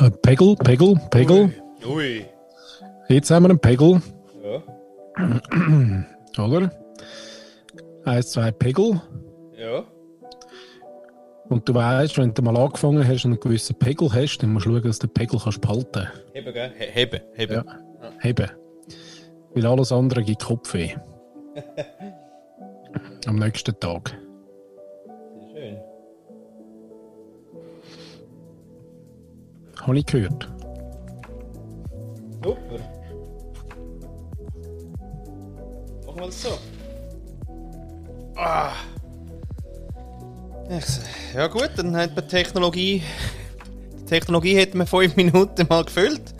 Äh, Pegel, Pegel, Pegel. Ui. Jetzt haben wir einen Pegel, Ja. oder? Eins, zwei Pegel. Ja. Und du weißt, wenn du mal angefangen hast und einen gewissen Pegel hast, dann musst du schauen, dass du den Pegel kannst behalten Heben, gell? He heben, heben. Ja. Heben. Weil alles andere gibt Kopfweh. Am nächsten Tag. Habe ich gehört. Super. Machen wir das so. Ah. Ja gut, dann hat man Technologie... Die Technologie hätten wir fünf Minuten mal gefüllt.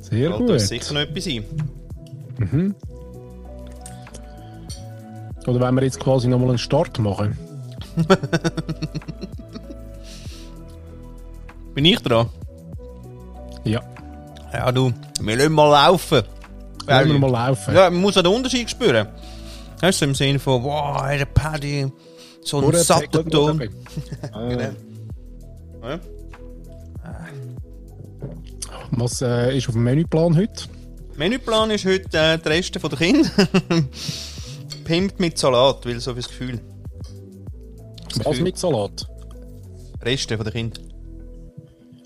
Sehr Sollte das gut. sicher noch etwas sein. Oder wenn wir jetzt quasi nochmal einen Start machen? Bin ich dran? Ja. Ja du, wir lassen mal laufen. Wir mal laufen? Ja, man muss auch den Unterschied spüren. Weißt du, im Sinne von, wow, der Paddy, so ein satter Ton. Ah. Genau. Ja. Was äh, ist auf dem Menüplan heute? Menüplan ist heute äh, die Reste von der Kinder. Pimpt mit Salat, weil so viel das Gefühl. Das Was Gefühl. mit Salat? Reste von der Kinder.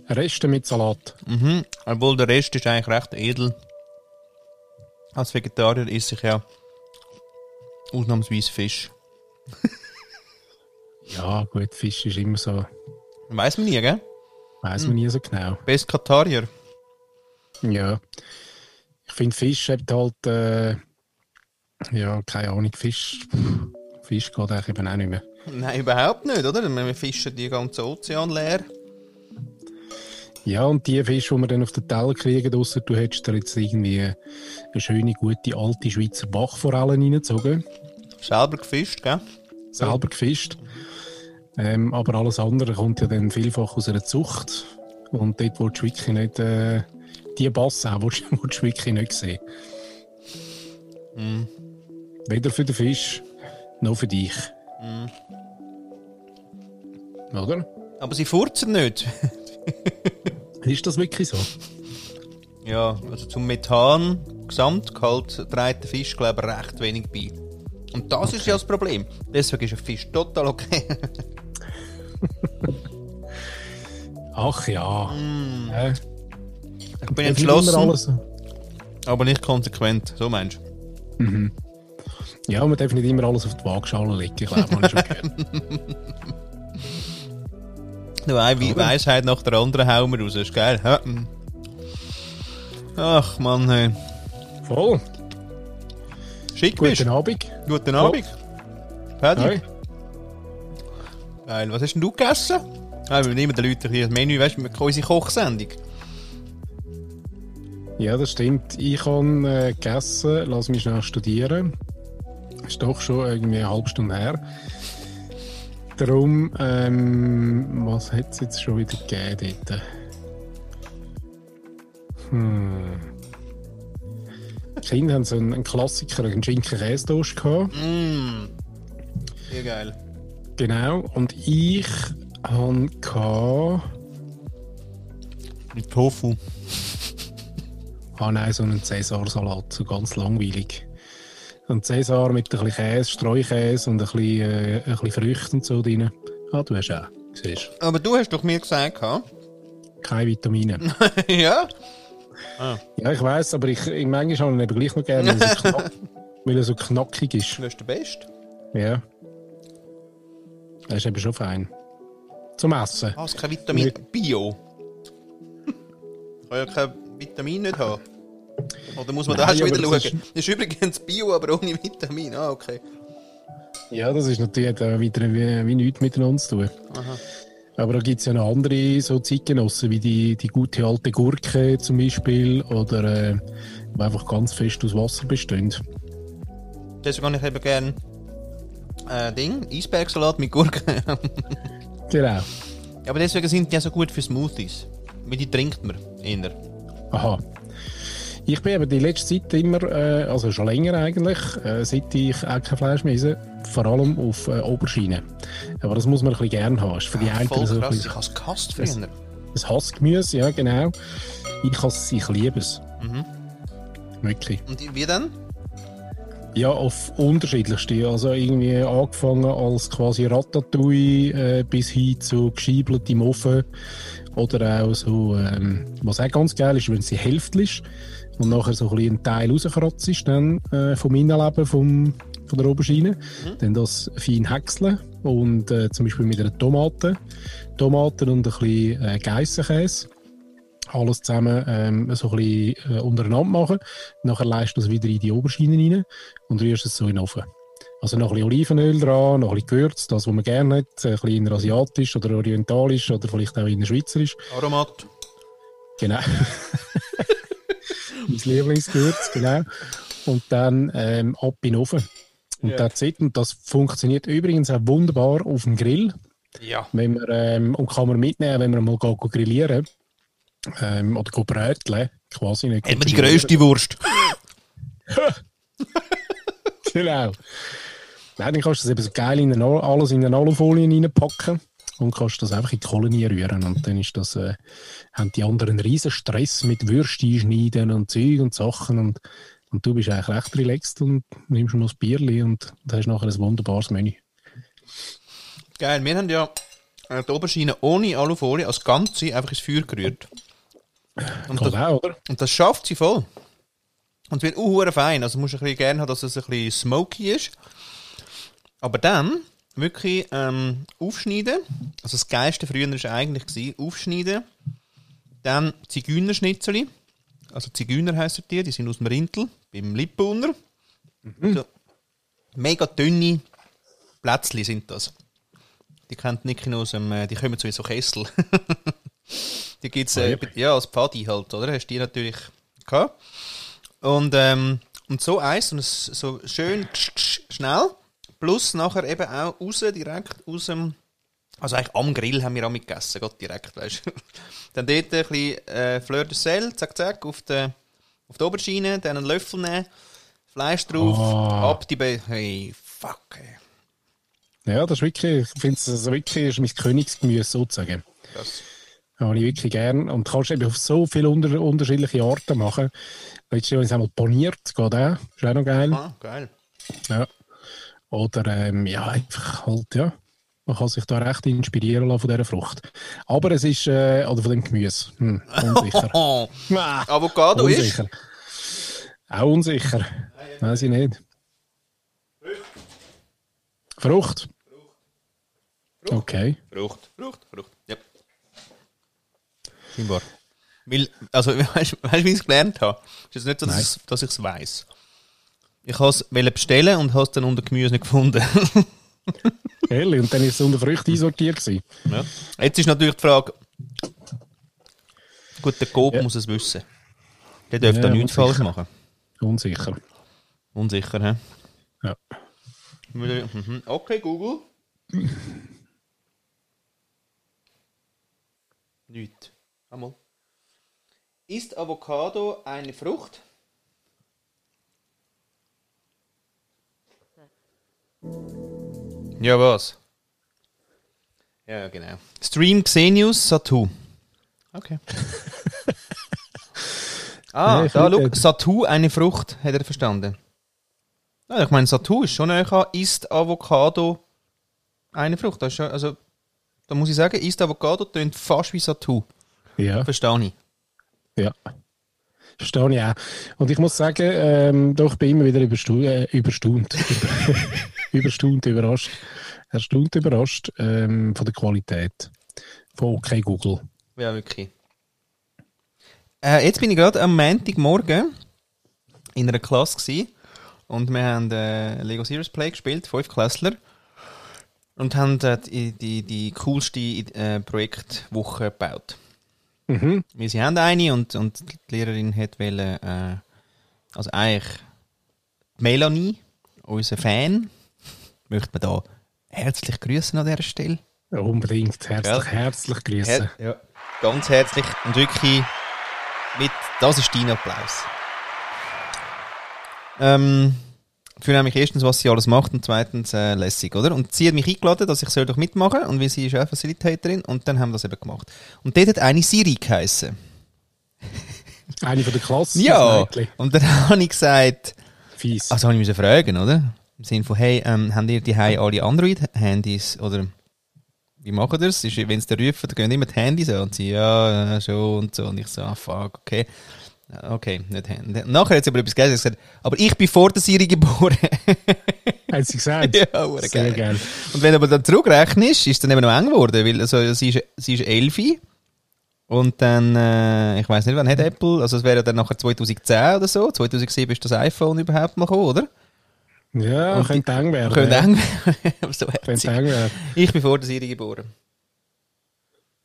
Reste mit Salat. Mhm. Obwohl der Rest ist eigentlich recht edel. Als Vegetarier esse ich ja ausnahmsweise Fisch. Ja, gut, Fisch ist immer so. Weiß man nie, gell? Weiß man nie so genau. Best Katarier. Ja. Ich finde, Fisch hat halt. Äh, ja, keine Ahnung, Fisch. Fisch geht eigentlich eben auch nicht mehr. Nein, überhaupt nicht, oder? Wir fischen die ganze Ozean leer. Ja, und die Fische, die wir dann auf den Teller kriegen, ausser du hättest da jetzt irgendwie eine schöne, gute, alte Schweizer Bachforelle reingezogen. Selber gefischt, gell? selber gefischt. Ähm, aber alles andere kommt ja dann vielfach aus einer Zucht. Und dort willst du wirklich nicht, äh, die Basse auch, willst, willst du wirklich nicht sehen. Weder für den Fisch, noch für dich. Oder? Aber sie furzen nicht. Ist das wirklich so? ja, also zum Methan, Gesamtgehalt, trägt der Fisch, glaube ich, recht wenig bei. Und das ist ja das Problem. Deswegen ist ein Fisch total okay. Ach ja. Äh, ich bin entschlossen, aber nicht konsequent. So meinst du? ja, man darf nicht immer alles auf die Waagschale legen. Ich glaube, man schon gehört. Nur eine Wei- Weisheit nach der anderen hauen wir raus. Ist geil. Ach Mann, hey. Voll. Schick bist Guten Abend. Guten Abend. Paddy. Hi. Geil. Was hast denn du gegessen? Ja, wir nehmen den Leuten hier das Menü, weißt du, unsere Kochsendung. Ja, das stimmt. Ich habe äh, gegessen, lass mich schnell studieren. Ist doch schon irgendwie eine halbe Stunde her. Darum, ähm, was hat es jetzt schon wieder gegeben dort? Hm. Die Kinder haben so einen, einen Klassiker, einen Schinken-Käse-Toast gehabt. Mm. Sehr geil. Genau. Und ich habe gehabt, Mit Tofu. Ah nein, so einen Cäsar-Salat, so ganz langweilig. Ein Cäsar mit ein bisschen Käse, Streukäse und ein bisschen, äh, ein bisschen Früchte und so drin. Ah, du hast auch, siehst Aber du hast doch mir gesagt, ha? Keine Vitamine. ja? ja, ich weiss, aber ich, ich manchmal habe ich ihn eben gleich noch gerne, weil er so, knack, weil er so knackig ist. Du bist der Beste. Ja. Das ist eben schon fein. Zum Essen. Was? Kein Vitamin? Bio? Kann ja kein Vitamin nicht haben. Oder muss man da Nein, schon wieder aber schauen? das Das ist übrigens Bio, aber ohne Vitamin. Ah, okay. Ja, das ist natürlich auch wieder wie, wie nichts miteinander zu tun. Aber da gibt es ja noch andere so Zeitgenossen, wie die, die gute alte Gurke zum Beispiel, oder äh, die einfach ganz fest aus Wasser bestehen. Deswegen habe ich eben gerne äh, Ding, Eisbergsalat mit Gurke. Genau. aber deswegen sind die ja so gut für Smoothies. Weil die trinkt man eher. Aha. Ich bin eben die letzte Zeit immer, äh, also schon länger eigentlich, äh, seit ich auch kein Fleisch mehr esse, vor allem auf äh, Oberschiene. Aber das muss man ein bisschen gerne haben. Ist für die einen Voll so krass, ich habe es gehasst früher. ein ein Hassgemüse, ja genau. Ich hasse ich liebe es. Mhm. Wirklich. Und wie denn? Ja, auf unterschiedlichste. Also irgendwie angefangen als quasi Ratatouille äh, bis hin zu geschiebeltem Ofen. Oder auch so, ähm, was auch ganz geil ist, wenn sie Hälfte ist und nachher so ein, bisschen ein Teil rauskratzt ist dann, äh, vom Innenleben vom, von der Aubergine. Mhm. Dann das fein häckseln und äh, zum Beispiel mit einer Tomate. Tomaten und ein bisschen äh, Geissenkäse alles zusammen ähm, so ein bisschen äh, untereinander machen. Nachher leist du es wieder in die Oberschiene rein und rührst es so in den Ofen. Also noch ein bisschen Olivenöl dran, noch ein bisschen Gewürz, das, was man gerne hat, ein bisschen asiatisch oder orientalisch oder vielleicht auch in schweizerisch. Aromat. Genau. mein Lieblingsgewürz, genau. Und dann ähm, ab in den Ofen. Und, yeah. that's it. und das funktioniert übrigens auch wunderbar auf dem Grill. Ja. Wenn man, ähm, und kann man mitnehmen, wenn man mal grillieren ähm, oder go bräteln, quasi. Nicht Haben wir die grösste Wurst? genau. Nein, dann kannst du das eben so geil in eine, alles in eine Alufolie reinpacken und kannst das einfach in die Kolonie rühren. Und dann ist das, äh, haben die anderen einen riesen Stress mit Würstchen schneiden und Zeug und Sachen und, und du bist eigentlich recht relaxed und nimmst noch ein Bierli und hast nachher ein wunderbares Menü. Geil, wir haben ja äh, die Oberschiene ohne Alufolie als Ganze einfach ins Feuer gerührt. Und das, auch, oder? und das schafft sie voll. Und es wird auch fein. Also musst du ein bisschen gerne haben, dass es ein bisschen smoky ist. Aber dann wirklich ähm, aufschneiden. Also das Geilste früher war eigentlich gewesen, aufschneiden. Dann Zigeunerschnitzel. Also Zigeuner heissen die, die sind aus dem Rintel, beim Lippuner. Mhm. So, mega dünne Plätzchen sind das. Die kennt Niki aus dem, äh, die kommen zu so Kessel. die gibt es äh, ja, als Pfadi halt, oder? Hast du die natürlich gehabt. Und, ähm, und so eins, und es so schön schnell. Plus nachher eben auch raus, direkt aus dem. Also eigentlich am Grill haben wir auch mitgegessen, Gott direkt, weißt du. dann dort ein bisschen äh, Fleur de Sel, zack, zack, auf der, auf der Oberschiene, dann einen Löffel nehmen, Fleisch drauf, oh. ab die Be Hey, fuck, ey. Ja, das ist wirklich, ich finde es also wirklich ist mein Königsgemüse sozusagen. Das habe ich wirklich gern. Und kannst eben auf so viele unter, unterschiedliche Arten machen. Letztes Jahr habe ich es einmal paniert, geht auch. Ist auch noch geil. Ah, geil. Ja. Oder, ähm, ja, einfach halt, ja. Man kann sich da recht inspirieren lassen von dieser Frucht. Aber es ist, äh, oder von dem Gemüse. Hm, unsicher. Avocado unsicher. ist? Auch unsicher. Weiß ich nicht. Frucht. Frucht. Okay. Frucht, Frucht, Frucht. Ja. Scheinbar. Weil, also, weißt du, wie ich es gelernt habe? Es ist nicht so, dass, dass ich es weiss. Ich wollte es bestellen und habe es dann unter Gemüse nicht gefunden. Ehrlich? Und dann ist es unter Früchte einsortiert Ja. Jetzt ist natürlich die Frage, gut, der Coop ja. muss es wissen. Der dürfte ja, da nichts falsch machen. Unsicher. Unsicher, hä? Ja. Mhm. Okay, Google. Nicht. Einmal. Ist Avocado eine Frucht? Ja, was? Ja, genau. Stream Xenius Satu. Okay. ah, nee, da, schau, Satu, eine Frucht, hat er verstanden. Ja, ich meine, Satu ist schon näher ist Avocado eine Frucht. Das ist schon, also, da muss ich sagen, ist Avocado tönt fast wie Satu. Ja. Verstehe ich. Ja. Verstehe ich auch. Und ich muss sagen, ähm, doch, ich bin immer wieder überstu äh, überstaunt. überstaunt, überrascht. Erstaunt überrascht ähm, von der Qualität von OK Google. Ja, wirklich. Äh, jetzt bin ich gerade am Montagmorgen in einer Klasse gewesen und wir haben äh, Lego Serious Play gespielt, fünf Klässler. Und haben äh, die, die, die coolste äh, Projektwoche gebaut. Mhm. Wir sie haben eine und, und die Lehrerin hat wollen, äh, also eigentlich Melanie, unser Fan, möchte man da herzlich grüßen an dieser Stelle. Ja, unbedingt, herzlich, ja. herzlich grüßen. Her ja, ganz herzlich und wirklich mit, das ist dein Applaus. Ähm, für nämlich erstens, was sie alles macht und zweitens äh, lässig, oder? Und sie hat mich eingeladen, dass ich soll doch mitmachen und weil sie ist auch Facilitatorin und dann haben wir das eben gemacht. Und dort hat eine Siri geheissen. Eine von der Klasse. Ja, und dann habe ich gesagt, Fies. also habe ich müssen fragen, oder? Im Sinne von, hey, ähm, haben ihr die alle Android-Handys oder wie machen das? Wenn sie da rufen, dann gehen immer die Handys an und sie, ja, ja, schon und so. Und ich so, ah, fuck, okay. Okay, nicht Handy. Nachher hat sie aber etwas Geiles gesagt, aber ich bin vor der Siri geboren. hat sie gesagt? ja, Sehr geil. geil. Und wenn du aber dann zurückrechnest, ist es dann eben noch eng geworden, weil also, sie, ist, sie ist 11 und dann, äh, ich weiß nicht, wann hat Apple, also es wäre dann nachher 2010 oder so, 2007 ist das iPhone überhaupt mal gekommen, oder? Ja, und könnte eng werden. Könnte ja. eng werden. so könnte eng werden. Ich bin vor der Siri geboren.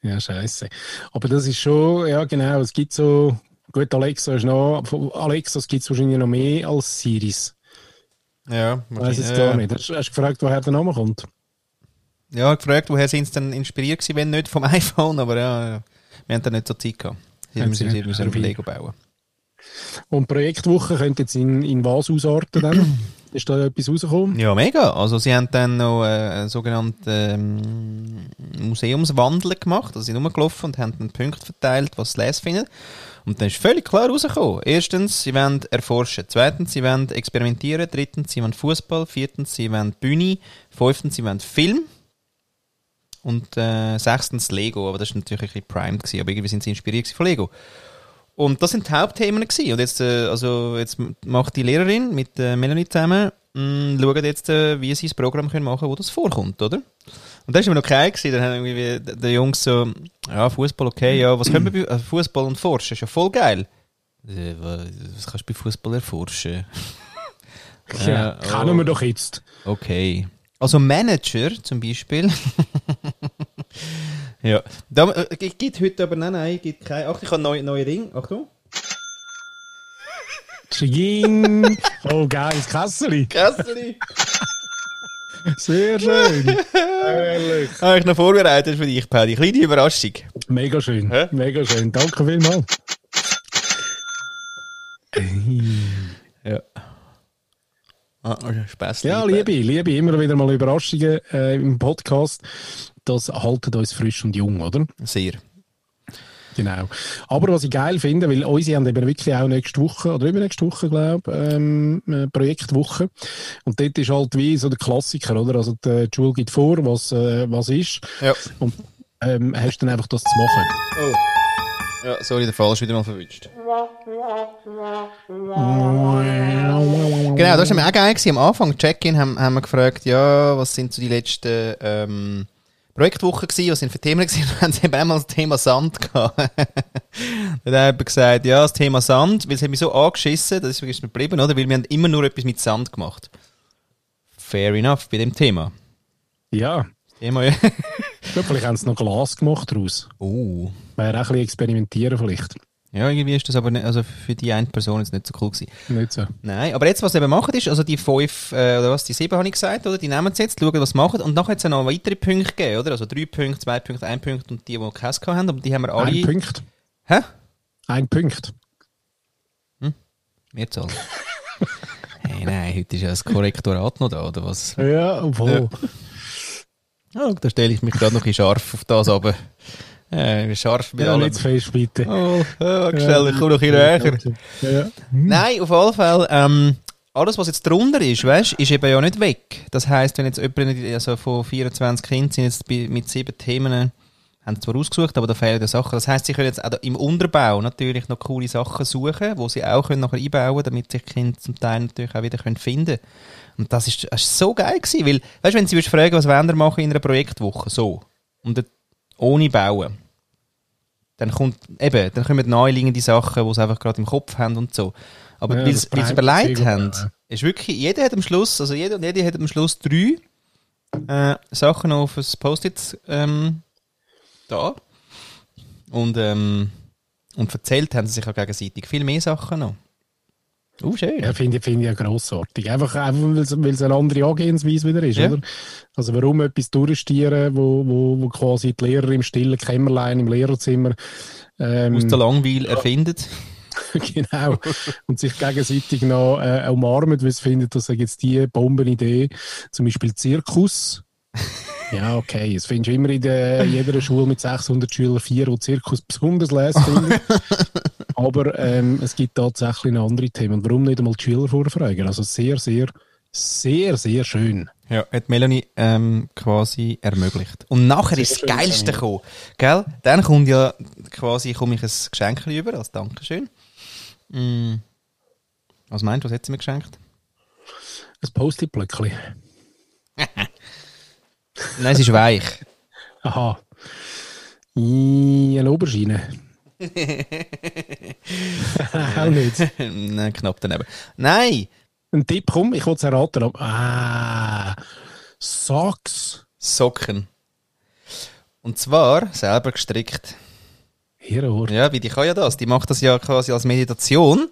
Ja, scheiße. Aber das ist schon, ja genau, es gibt so, gut, Alexa ist noch, von Alexa gibt es wahrscheinlich noch mehr als Siris. Ja, weiß jetzt gar nicht. Hast, hast du gefragt, woher der Name kommt? Ja, gefragt, woher sind sie dann inspiriert gewesen, wenn nicht vom iPhone, aber ja, wir haben da nicht so Zeit gehabt. Sie müssen, sie müssen auf Lego bauen. Und Projektwoche könnte jetzt in, in was ausarten dann? Ist da etwas rausgekommen? Ja, mega. Also sie haben dann noch äh, einen sogenannten ähm, Museumswandel gemacht. Also sie sind rumgelaufen und haben dann Punkte verteilt, was sie lesen finden. Und dann ist völlig klar rausgekommen. Erstens, sie wollen erforschen. Zweitens, sie wollen experimentieren. Drittens, sie wollen Fußball. Viertens, sie wollen Bühne. Fünftens, sie wollen Film. Und äh, sechstens Lego, aber das war natürlich ein bisschen primed, aber irgendwie sind sie inspiriert von Lego. Und das sind die Hauptthemen gewesen. Und jetzt, äh, also jetzt macht die Lehrerin mit äh, Melanie zusammen, mh, schauen jetzt, äh, wie sie das Programm können machen können, wo das vorkommt, oder? Und das war immer noch kein gewesen. Dann haben irgendwie die Jungs so, ja, Fußball, okay, ja, was können wir bei äh, Fußball und Forschen? Ist ja voll geil. Äh, was kannst du bei Fußball erforschen? ja, oh. kennen wir doch jetzt. Okay. Also Manager zum Beispiel. ja. Da, äh, gibt heute aber, nein, nein, gibt kein. Ach, ich habe neue, neue Ring. Achtung. Chiging. Oh, geil, das Kasseli. Kasseli. Sehr schön. Ehrlich. Habe ich noch vorbereitet für dich, Paddy. Kleine Überraschung. Mega schön. Hä? Mega schön. Danke vielmals. ja. Ah, Spaß. Ja, liebe, liebe, immer wieder mal Überraschungen äh, im Podcast. Das haltet uns frisch und jung, oder? Sehr. Genau. Aber was ich geil finde, weil unsere haben eben wirklich auch nächste Woche oder übernächste Woche, glaube ich, ähm, Projektwoche. Und dort ist halt wie so der Klassiker, oder? Also die, Schule gibt vor, was, äh, was ist. Ja. Und ähm, hast dann einfach das zu machen. Oh. Ja, sorry, der Fall ist wieder mal verwünscht. Genau, das war auch geil. Am Anfang, Check-in, haben, haben wir gefragt, ja, was sind so die letzten ähm, Projektwochen gewesen, was sind für Themen gewesen? Dann haben sie eben einmal das Thema Sand gehabt. Dann hat er gesagt, ja, das Thema Sand, weil es hat mich so angeschissen, das ist mir geblieben, oder? Weil wir haben immer nur etwas mit Sand gemacht. Fair enough bei dem Thema. Ja. Thema, ja. vielleicht haben sie noch Glas gemacht daraus. Oh. Wäre auch ein bisschen experimentieren vielleicht. Ja, irgendwie ist das aber nicht, also für die eine Person jetzt nicht so cool gewesen. Nicht so. Nein, aber jetzt, was sie eben machen, ist, also die fünf, äh, oder was, die sieben habe ich gesagt, oder? Die nehmen es jetzt, schauen, was sie machen, und nachher hat es noch weitere Punkte gegeben, oder? Also drei Punkte, zwei Punkte, ein Punkt und die, die keins haben, aber die haben wir alle... Ein Punkt. Hä? Ein Punkt. Hm? Mehrzahl. hey, nein, heute ist ja das Korrektorat noch da, oder was? Ja, obwohl. Ja. Oh, da stelle ich mich gerade noch ein bisschen scharf auf das, aber... Äh, scharf mit ja, allem. nicht zu fest, bitte. Oh, ja, schnell, ich komme noch ein näher. Ja. Nein, auf jeden Fall, ähm, alles, was jetzt drunter ist, weißt, ist eben ja nicht weg. Das heisst, wenn jetzt jemand, also von 24 Kindern sind jetzt mit sieben Themen, haben sie zwar ausgesucht, aber da fehlen ja Sachen. Das heisst, sie können jetzt auch im Unterbau natürlich noch coole Sachen suchen, wo sie auch können nachher einbauen können, damit sich die Kinder zum Teil natürlich auch wieder können finden Und das ist, das ist so geil gewesen, weil, weißt, wenn sie fragen, was wollen wir machen in einer Projektwoche, so. Und ohne Bauen dann kommt, eben, dann kommen naheliegende Sachen, die sie einfach gerade im Kopf haben und so. Aber ja, weil sie überlegt haben, ist wirklich, jeder hat am Schluss, also jeder und jede hat am Schluss drei äh, Sachen auf ein Post-it ähm, da. Und, ähm, und erzählt haben sie sich auch gegenseitig viel mehr Sachen noch. Oh, schön. Ja, finde find ich ja grossartig. Einfach, einfach weil es eine andere Angehensweise wieder ist, ja. oder? Also warum etwas durchstieren, wo, wo, wo quasi die Lehrer im stillen Kämmerlein im Lehrerzimmer ähm, aus der Langweil erfindet. genau. Und sich gegenseitig noch äh, umarmen, weil sie finden, dass jetzt die Bombenidee, zum Beispiel Zirkus, ja, okay. Es findest du immer in der, jeder Schule mit 600 Schülern vier, die Zirkus besonders lesen finden. Aber ähm, es gibt tatsächlich noch andere Themen. Und warum nicht einmal die Schüler vorfragen? Also sehr, sehr, sehr, sehr schön. Ja, hat Melanie ähm, quasi ermöglicht. Und nachher ist das Geilste gekommen. Gell? Dann kommt ja quasi komme ich ein Geschenk über als Dankeschön. Mm. Was meinst du, was hat sie mir geschenkt? Ein Post-it-Blöckchen. Nein, es ist weich. Aha. Eine Aubergine. Auch nicht. Nein, knapp daneben. Nein! Ein Tipp, komm, ich will es erraten. aber- Ah, Socks. Socken. Und zwar selber gestrickt. Hier, Ja, wie die kann ja das. Die macht das ja quasi als Meditation.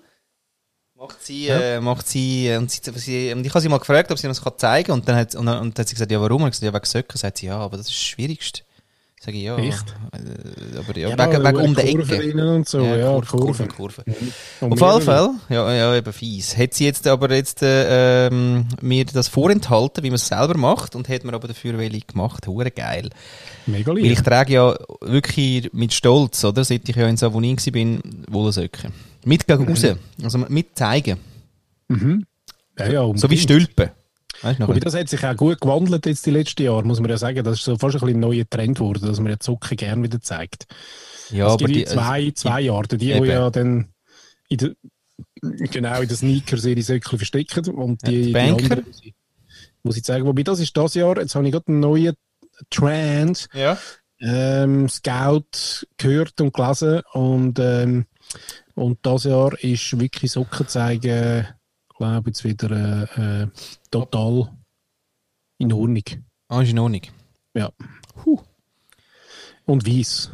Macht sie, äh, macht sie, äh, und, sie, sie, und ich habe sie mal gefragt, ob sie uns das zeigen kann. Und dann hat, und und hat sie gesagt, ja, warum? Und ich gesagt, ja, wegen Socken. Sagt sie, ja, aber das ist das Schwierigste. Sag ich, ja. Echt? Äh, aber ja, Ja, wegen, wegen um die Kurven Ecke. Und so, ja, Kurve, Kurven. Kurve. Und Auf mehrere. Fälle, ja, ja, eben fies. Hat sie jetzt aber jetzt äh, ähm, mir das vorenthalten, wie man es selber macht, und hat mir aber dafür welche gemacht. Hure geil. Mega Weil ich lieb. trage ja wirklich mit Stolz, oder? Seit ich ja in Savonin war, bin, Wollensöcke. Mit gegen raus. Also mit zeigen. Mhm. Ja, ja, So wie. Stülpen. Wobei das hat sich auch gut gewandelt jetzt die letzten Jahre, muss man ja sagen. Das ist so fast ein bisschen ein neuer Trend geworden, dass man ja Zucker gerne wieder zeigt. Ja, es aber gibt die, die, zwei, zwei Arten. Die, die ja dann in der, genau in den Sneakers ihre Söckchen verstecken und die, die die Banker. anderen, sie, wo sie zeigen. Wobei das ist das Jahr, jetzt habe ich gerade einen neuen Trend, ja. ähm, Scout gehört und gelesen und, ähm, und das Jahr ist wirklich Socken zeigen, glaube jetzt wieder äh, total in Ordnung. Ah, ist in Ordnung. Ja. Huh. Und weiß.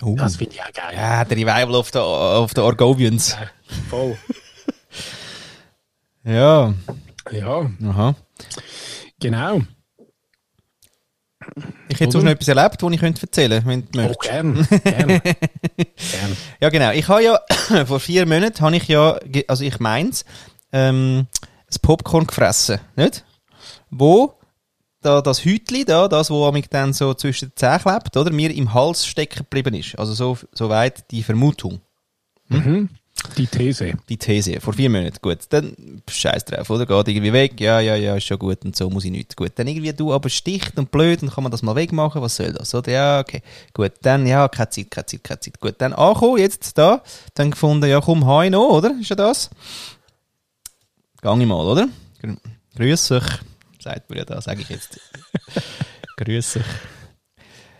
Uh. Das finde ich auch geil. Ja, der Revival auf der, auf der Argovians. Voll. Ja. Ja, Aha. genau. Ich hätte sonst noch etwas erlebt, das ich könnte erzählen könnte, wenn du Oh, gern. gern. gern. Ja, genau. Ich habe ja, vor vier Monaten habe ich ja, also ich meins, ähm, das Popcorn gefressen, nicht? Wo da, das Hütli da, das, wo mich dann so zwischen den Zähnen klebt, oder, mir im Hals stecken geblieben ist. Also so, so weit die Vermutung, Mhm. Die These. die These. Vor vier Monaten. Gut, dann scheiß drauf, oder? Geht irgendwie weg. Ja, ja, ja, ist schon gut und so muss ich nicht. Gut, dann irgendwie du aber sticht und blöd und kann man das mal wegmachen. Was soll das? Oder? Ja, okay. Gut, dann, ja, keine Zeit, keine Zeit, keine Zeit. Gut, dann angekommen, jetzt da. Dann gefunden, ja, komm, hoi noch, oder? Ist ja das? Gang ich mal, oder? Grü Grüß euch. Sagt mir ja da, sage ich jetzt. Grüß euch.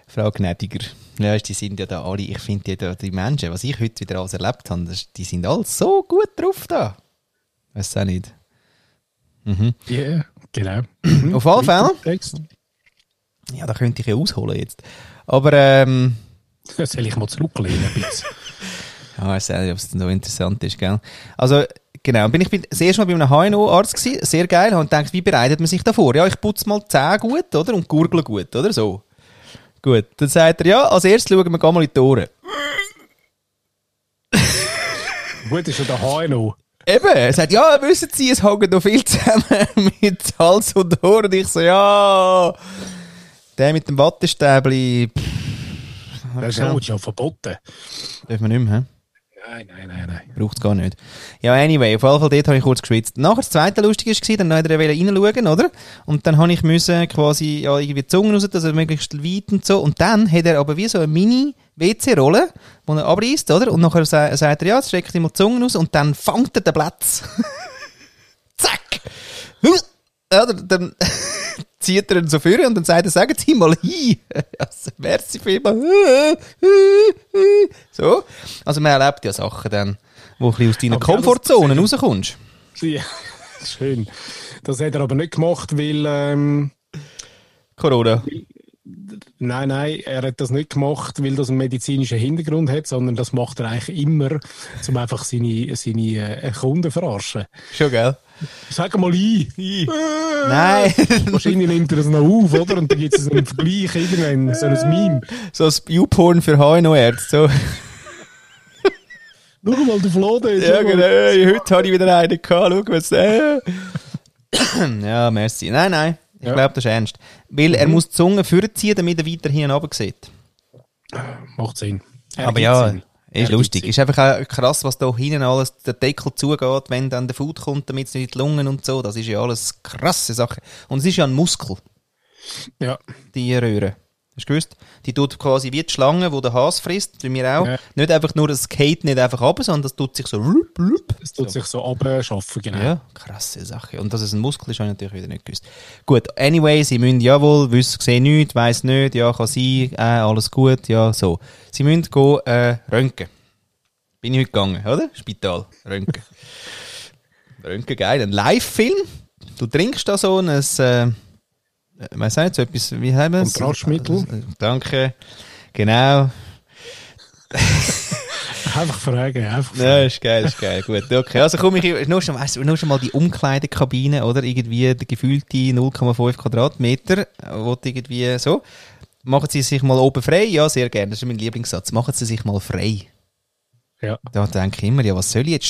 Frau Gnädiger. Ja, die sind ja da alle, ich finde die, die Menschen, was ich heute wieder alles erlebt habe, die sind alle so gut drauf da. Weiß auch nicht. Mhm. Ja, genau. Auf alle Fälle. Ja, da könnte ich ja ausholen jetzt. Aber, ähm, Das soll ich mal zurücklehnen ein bisschen. ja, ich weiß nicht, ob es so interessant ist, gell? Also, genau, bin ich bin das erste Mal bei einem HNO-Arzt gewesen, sehr geil, und gedacht, wie bereitet man sich da vor? Ja, ich putze mal die Zähne gut, oder? Und gurgle gut, oder? So. Gut, dann sagt er, ja, als erstes schauen wir mal in die Ohren. Gut, ist ja der HNO. Eben, er sagt, ja, wissen Sie, es hängt noch viel zusammen mit Hals und Ohr. Und ich so, ja, der mit dem Wattestäbli, pff, Das ist Ja. verboten. dürfen wir nicht mehr, hä? Nein, nein, nein, nein. Braucht es gar nicht. Ja, anyway, auf jeden Fall dort habe ich kurz geschwitzt. Nachher das zweite lustige war, dann hat er reinschauen, oder? Und dann habe ich müssen quasi, ja, irgendwie die Zunge raus, dass er möglichst weit und so. Und dann hat er aber wie so eine Mini-WC-Rolle, die er abreißt, oder? Und nachher sa sagt er, ja, jetzt streckt ihm die Zunge raus und dann fängt er den Platz. Zack! Dann, dann zieht er ihn so vor und dann sagt er, sagen Sie mal hin. Also, merci vielmals. So. Also, man erlebt ja Sachen dann, wo ein bisschen aus deiner Aber ja, rauskommst. Ja, schön. Das hat er aber nicht gemacht, weil. Ähm, Corona. Nein, nein, er hat das nicht gemacht, weil das einen medizinischen Hintergrund hat, sondern das macht er eigentlich immer, um einfach seine, seine äh, Kunden zu verarschen. Schon, gell? Sag mal ein. Nein. Wahrscheinlich nimmt er das noch auf, oder? Und dann gibt es einen Vergleich, irgendwann, so ein Meme. so ein YouPorn für HNO-Ärzte. So. Schau mal, der Flo ist. Ja, genau. Heute habe ich wieder einen gehabt. Schau, was äh. Ja, merci. Nein, nein. Ich Ja. glaube, das ist ernst. Weil er muss die Zunge vorziehen, damit er weiter hier runter sieht. Macht Sinn. Aber Ergibt ja, Sinn. ist Ergibt lustig. Ist einfach auch krass, was da hinten alles der Deckel zugeht, wenn dann der Food kommt, damit es nicht in die Lungen und so. Das ist ja alles krasse Sache. Und es ist ja ein Muskel, Ja, die Röhre. Hast du gewusst? Die tut quasi wie die Schlange, die der Hase frisst, wie wir auch. Ja. Nicht einfach nur, es geht nicht einfach runter, sondern das tut sich so. rup, rup. es tut sich so abschaffen, genau. Ja, krasse Sache. Und dass es ein Muskel ist, habe ich natürlich wieder nicht gewusst. Gut, anyway, sie müssen jawohl, wissen, sehen nichts, weiss nicht, ja, kann sein, äh, alles gut, ja, so. Sie müssen gehen, äh, röntgen. Bin ich heute gegangen, oder? Spital, röntgen. röntgen, geil. Ein Live-Film. Du trinkst da so ein, äh, was heißt so etwas, wie haben wir es? Kontrastmittel. Danke. Genau. Einfach fragen, einfach fragen. Ja, ist geil, ist geil. Gut, okay. Also komm ich, nur schon, weißt, nur schon mal die Umkleidekabine, oder? Irgendwie der gefühlte 0,5 Quadratmeter, wo irgendwie so. Machen Sie sich mal oben frei? Ja, sehr gerne. Das ist mein Lieblingssatz. Machen Sie sich mal frei. Ja. Da denke ich immer, ja, was soll ich jetzt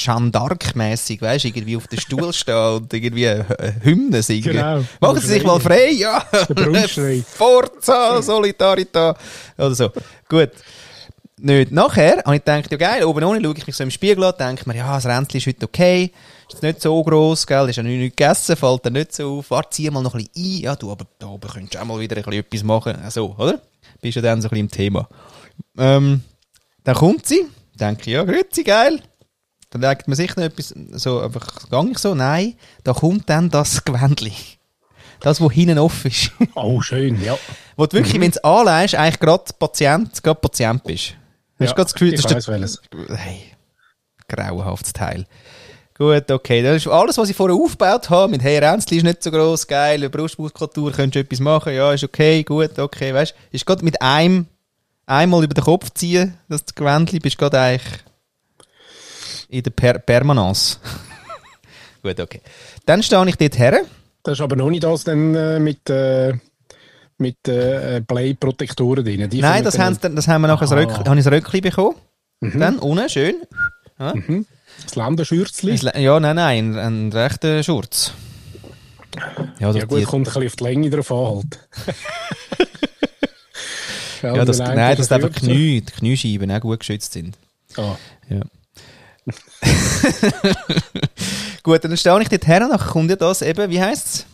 weißt du, irgendwie auf dem Stuhl stehen und irgendwie äh, Hymnen singen. Genau. Machen Sie sich mal frei, ja. Forza, Solidarita. Oder so. Gut. Nicht. Nachher habe ich gedacht, ja geil, oben ohne schaue ich mich so im Spiegel an, denke mir, ja, das Ränzchen ist heute okay, ist nicht so gross, gell, ist ja nicht, gegessen, fällt dann nicht so auf, warte, zieh mal noch ein bisschen ein, ja, du, aber da oben könntest du auch mal wieder ein bisschen etwas machen, so, oder? Bist ja dann so ein bisschen im Thema. Ähm, dann kommt sie, denke ich, ja, grüezi, geil. Dann denkt man sich noch etwas, so, einfach, gang ich so, nein, da kommt dann das Gewändli. Das, wo hinten offen ist. Oh, schön, ja. Wo du wirklich, wenn du es anlegst, eigentlich gerade Patient, gerade Patient bist. Hast du ja gerade das Gefühl, ich das weiss ist der, welches. hey, grauenhaftes Teil. Gut, okay. Das ist alles, was ich vorher aufgebaut habe. Mit hey, Ränzli ist nicht so gross, geil, Brustmuskulatur, könntest du etwas machen, ja, ist okay, gut, okay, weißt du. Ist gerade mit einem, einmal über den Kopf ziehen, das Gewändli, bist gerade eigentlich in der per Permanence. gut, okay. Dann stehe ich dort her. Das ist aber noch nicht das dann äh, mit, äh, mit äh, Play-Protektoren drin. Die Nein, das haben, das haben wir nachher Ah. ein Röckli, habe ich ein Röckli bekommen. Dann, unten, schön. Das Länderschürzli. Ein Le- Ja, nein, nein, ein, ein rechter Schurz. Ja, Ja das gut, die, kommt ein bisschen auf die Länge drauf an halt. ja, das, der nein, dass einfach. Knie, die Kniescheiben auch gut geschützt sind. Ah, Ja. gut, dann stehe ich dort her und dann kommt ja das eben, wie heisst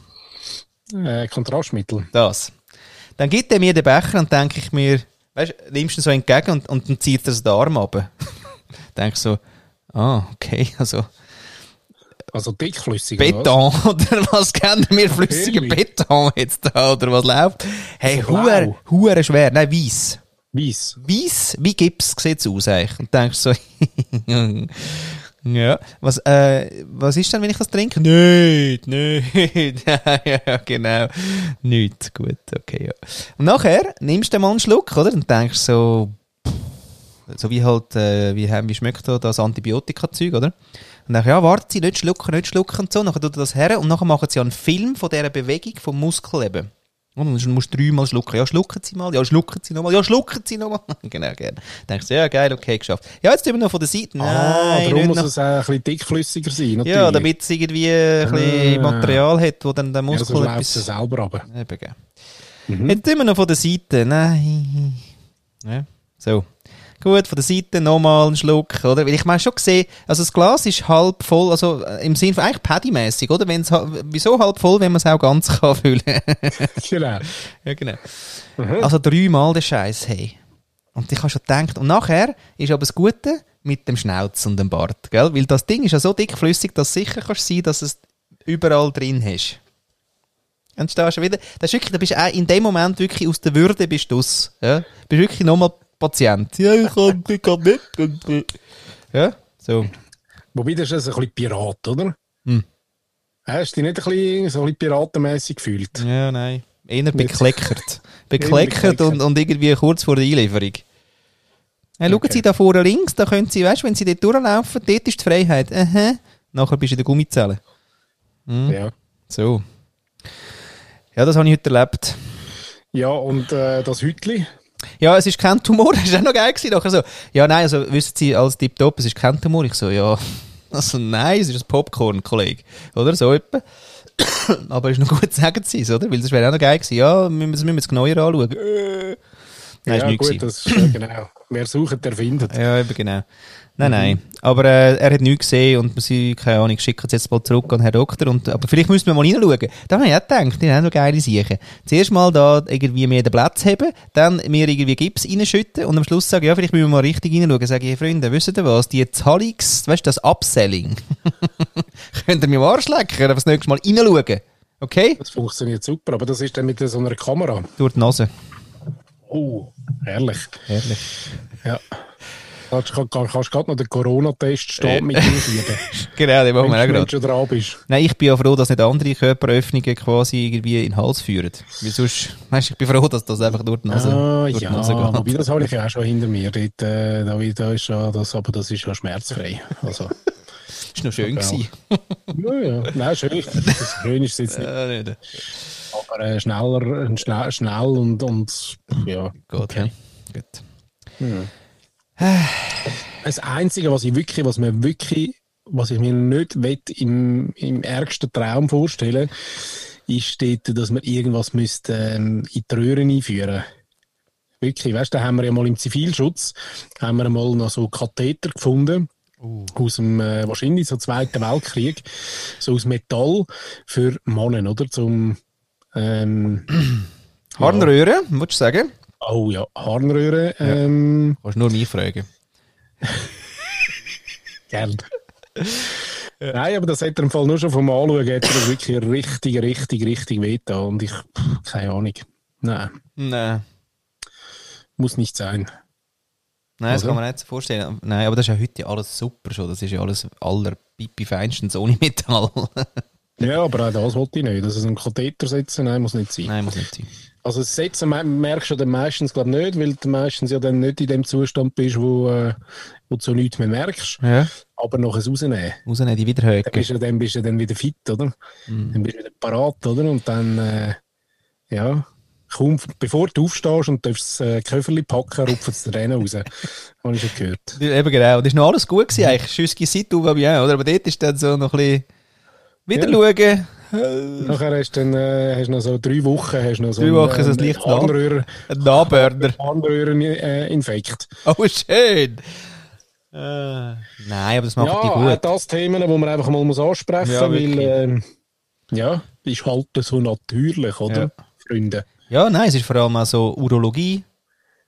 es? äh, Kontrastmittel. Das. Dann gibt er mir den Becher und denke ich mir, weißt du, nimmst du ihn so entgegen und, und dann zieht er so den Arm ab. denke ich so, ah, okay, also Also dickflüssig. oder Beton oder was kennen wir flüssigen Öli. Beton jetzt da oder was läuft? Hey, Also blau. huere, huere schwer, nein, weiss. Weiss. Weiss, wie Gips sieht es aus eigentlich? Und denkst so, ja, was, äh, was ist denn, wenn ich das trinke? Nicht, nicht, ja, ja, genau, nicht, gut, okay, ja. Und nachher nimmst du mal einen Schluck, oder? Und denkst so, so wie halt, äh, wie, haben- wie schmeckt da das Antibiotika-Zeug, oder? Und dann, ja, warten Sie, nicht schlucken, nicht schlucken und so. Nachher tut er das her und nachher machen sie einen Film von dieser Bewegung vom Muskel eben. Und dann musst du dreimal schlucken. Ja, schlucken Sie mal. Ja, schlucken Sie nochmal. Ja, schlucken Sie nochmal. genau, gerne. Dann denkst du, ja, geil, okay, geschafft. Ja, jetzt tun wir noch von der Seite. Nein, ah, darum muss noch. es auch ein bisschen dickflüssiger sein. Natürlich. Ja, damit es irgendwie ein bisschen Ah. Material hat, wo dann der ja, Muskel es etwas... selber runter. Eben, gell. Jetzt tun wir noch von der Seite. Nein. Ja, so. Gut, von der Seite nochmal einen Schluck, oder? Weil ich meine schon gesehen, also das Glas ist halb voll, also äh, im Sinne von eigentlich Paddy-mässig, oder? Wenn's, wieso halb voll, wenn man es auch ganz kann füllen? genau. ja, genau. Also dreimal der Scheiß, hey. Und ich habe schon gedacht, und nachher ist aber das Gute mit dem Schnauz und dem Bart, gell? Weil das Ding ist ja so dickflüssig, dass du sicher kannst sein, dass es überall drin hast. Und stehst du wieder, das ist wirklich, da bist du auch in dem Moment wirklich aus der Würde bist du aus. Ja? Bist wirklich nochmal Patient. Ja, ich kann, ich kann nicht. Ja, so. Wobei, das ist ein bisschen Pirat, oder? Hm. Hast du dich nicht ein bisschen, so ein bisschen piratenmässig gefühlt? Ja, nein. Eher bekleckert. bekleckert und, und irgendwie kurz vor der Einlieferung. Hey, schauen Okay. Sie da vorne links, da können Sie, weißt wenn Sie dort durchlaufen, dort ist die Freiheit. Aha. Nachher bist du in der Gummizelle. Hm. Ja. So. Ja, das habe ich heute erlebt. Ja, und äh, das Hütli? Ja, es ist kein Tumor, das war auch noch geil. Gewesen. Nachher so, ja, nein, also wissen Sie, als Tipptopp, es ist kein Tumor. Ich so, ja, also nein, es ist ein Popcorn, Kollege. Oder so etwa. Aber ist noch gut, sagen Sie es, oder? Weil das wäre auch noch geil gewesen. Ja, wir müssen, wir müssen es genauer anschauen. Äh. Nein, ja, ist gut, das ist ja genau. Wer sucht, der findet. Ja, eben genau. Nein, nein. Aber äh, er hat nichts gesehen und wir sind, keine Ahnung, schicken es jetzt mal zurück an Herrn Doktor. Und, aber vielleicht müssen wir mal reinschauen. Da habe ich auch gedacht, die haben noch geile Sachen. Zuerst mal da irgendwie mehr den Platz haben, dann mir irgendwie Gips reinschütten und am Schluss sagen, ja, vielleicht müssen wir mal richtig reinschauen. Sage ich, Freunde, wisst ihr was? Die Zahlungs-, weißt du, das Upselling. Könnt ihr mir am Arsch lecken, das nächste Mal reinschauen. Okay? Das funktioniert super, aber das ist dann mit so einer Kamera. Durch die Nase. Oh, herrlich. Herrlich. Ja. Kannst du kannst gerade noch den Corona-Test stehen mit einschieben. Genau, den machen wir auch Wenn du gerade. schon dran bist. Nein, ich bin ja froh, dass nicht andere Körperöffnungen quasi irgendwie in den Hals führen. Weil sonst, weißt, ich bin froh, dass das einfach durch die Nase, Ah, durch die ja, Nase geht. wobei das habe ich ja auch schon hinter mir. Dort, äh, da, da ist ja das, aber das ist ja schmerzfrei. Also, ist noch schön Ja. gewesen. ja, ja. Nein, schön. Das schön ist es jetzt nicht. Äh. Aber äh, schneller, äh, schnell, schnell und, und ja. Gut, ja. Gut. Das Einzige, was ich wirklich, was mir wirklich, was ich mir nicht will, im, im ärgsten Traum vorstellen, ist dort, dass wir irgendwas müsste, ähm, in die Röhren einführen. Wirklich, weißt du, da haben wir ja mal im Zivilschutz, haben wir mal noch so Katheter gefunden. Aus dem, äh, wahrscheinlich so Zweiten Weltkrieg. So aus Metall für Männer, oder? Zum, ähm, Harnröhre, würdest du sagen? Oh ja, Harnröhre, ähm, Kannst nur mich fragen. Gern. Nein, aber das hat er im Fall nur schon vom Anschauen, hat er das wirklich richtig, richtig, richtig wehgetan. Und ich, pff, keine Ahnung. Nein, Nein. muss nicht sein. Nein, das Oder? kann man nicht so vorstellen. Nein, aber das ist ja heute alles super schon. Das ist ja alles aller Pipi feinstens ohne Metall. Ja, aber auch das wollte ich nicht. Dass es einen Katheter setzen, nein, muss nicht sein. Nein, muss nicht sein. Also das Setzen me- merkst du dann meistens glaube nicht, weil du meistens ja dann nicht in dem Zustand bist, wo, äh, wo du so nichts mehr merkst. Ja. Aber noch es rausnehmen. Rausnehmen, die Dann Wiederhöcken. bist, du, dann bist du dann wieder fit, oder? Dann bist du wieder parat, oder? Und dann, äh, ja, kaum, bevor du aufstehst und darfst das äh, Köfferli packen, rupft es dir dann raus. Habe ich schon gehört. Eben genau. Und ist noch alles gut gewesen eigentlich. Schüsski Situ, glaube ich auch, oder? Aber dort ist dann so noch ein bisschen wieder schauen. Nachher hast du dann, äh, hast noch so drei Wochen, hast noch so Drei Wochen so ein leichtes Nach- Harnröhren, Ein Nachburner. Harnröhreninfekt. Oh, schön. Äh, nein, aber das macht Ja, die gut. das Themen, die man einfach mal muss ansprechen Ja, muss, wirklich. weil, ähm, ja, ist halt so natürlich, oder? Ja. Freunde. Ja, nein, es ist vor allem auch so Urologie.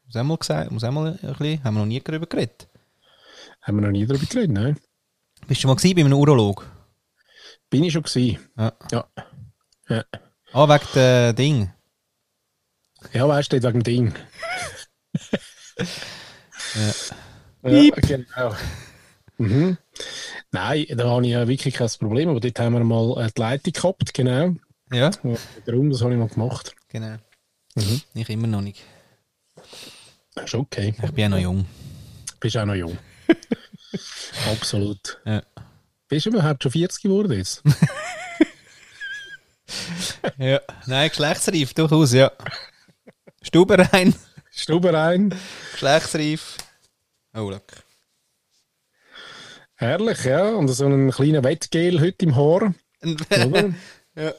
Muss auch mal gesagt, muss auch mal ein bisschen, haben wir noch nie darüber geredet. Haben wir noch nie darüber geredet, nein? Bist du mal gewesen bei einem Urolog? Bin ich schon gewesen. Ja. Ja. Ja, Ah, wegen dem Ding. ja weißt du, dort wegen dem Ding. ja. Piep. genau. Mhm. Nein, da habe ich ja wirklich kein Problem, aber dort haben wir mal äh, die Leitung gehabt, genau. Ja, Ja, Darum, das habe ich mal gemacht. genau. Mhm. Ich immer noch nicht. Ist okay. Ich bin ja noch jung. Bist auch noch jung. Absolut. Ja. Bist du überhaupt schon 40 geworden jetzt? ja. Nein, geschlechtsreif, durchaus, ja. Stube rein, Stube rein. geschlechtsreif. Oh, look. Herrlich, ja. Und so einen kleinen Wettgel heute im Haar. Oder? ja.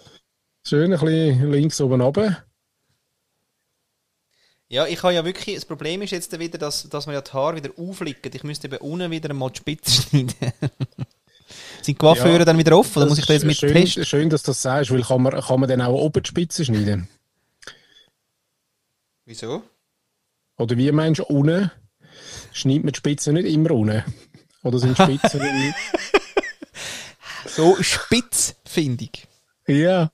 Schön ein bisschen links oben runter. Ja, ich habe ja wirklich, das Problem ist jetzt wieder, dass, dass man ja die Haare wieder auflicken. Ich müsste eben unten wieder mal die Spitze schneiden. Sind die Coiffeure Ja, dann wieder offen oder muss ich da jetzt mit schön, testen? schön, dass du das sagst, weil kann man, kann man dann auch oben die Spitze schneiden? Wieso? Oder wie meinst du, unten? Schneidet man die Spitze nicht immer unten? Oder sind die Spitzen... So spitz, finde ich. ja.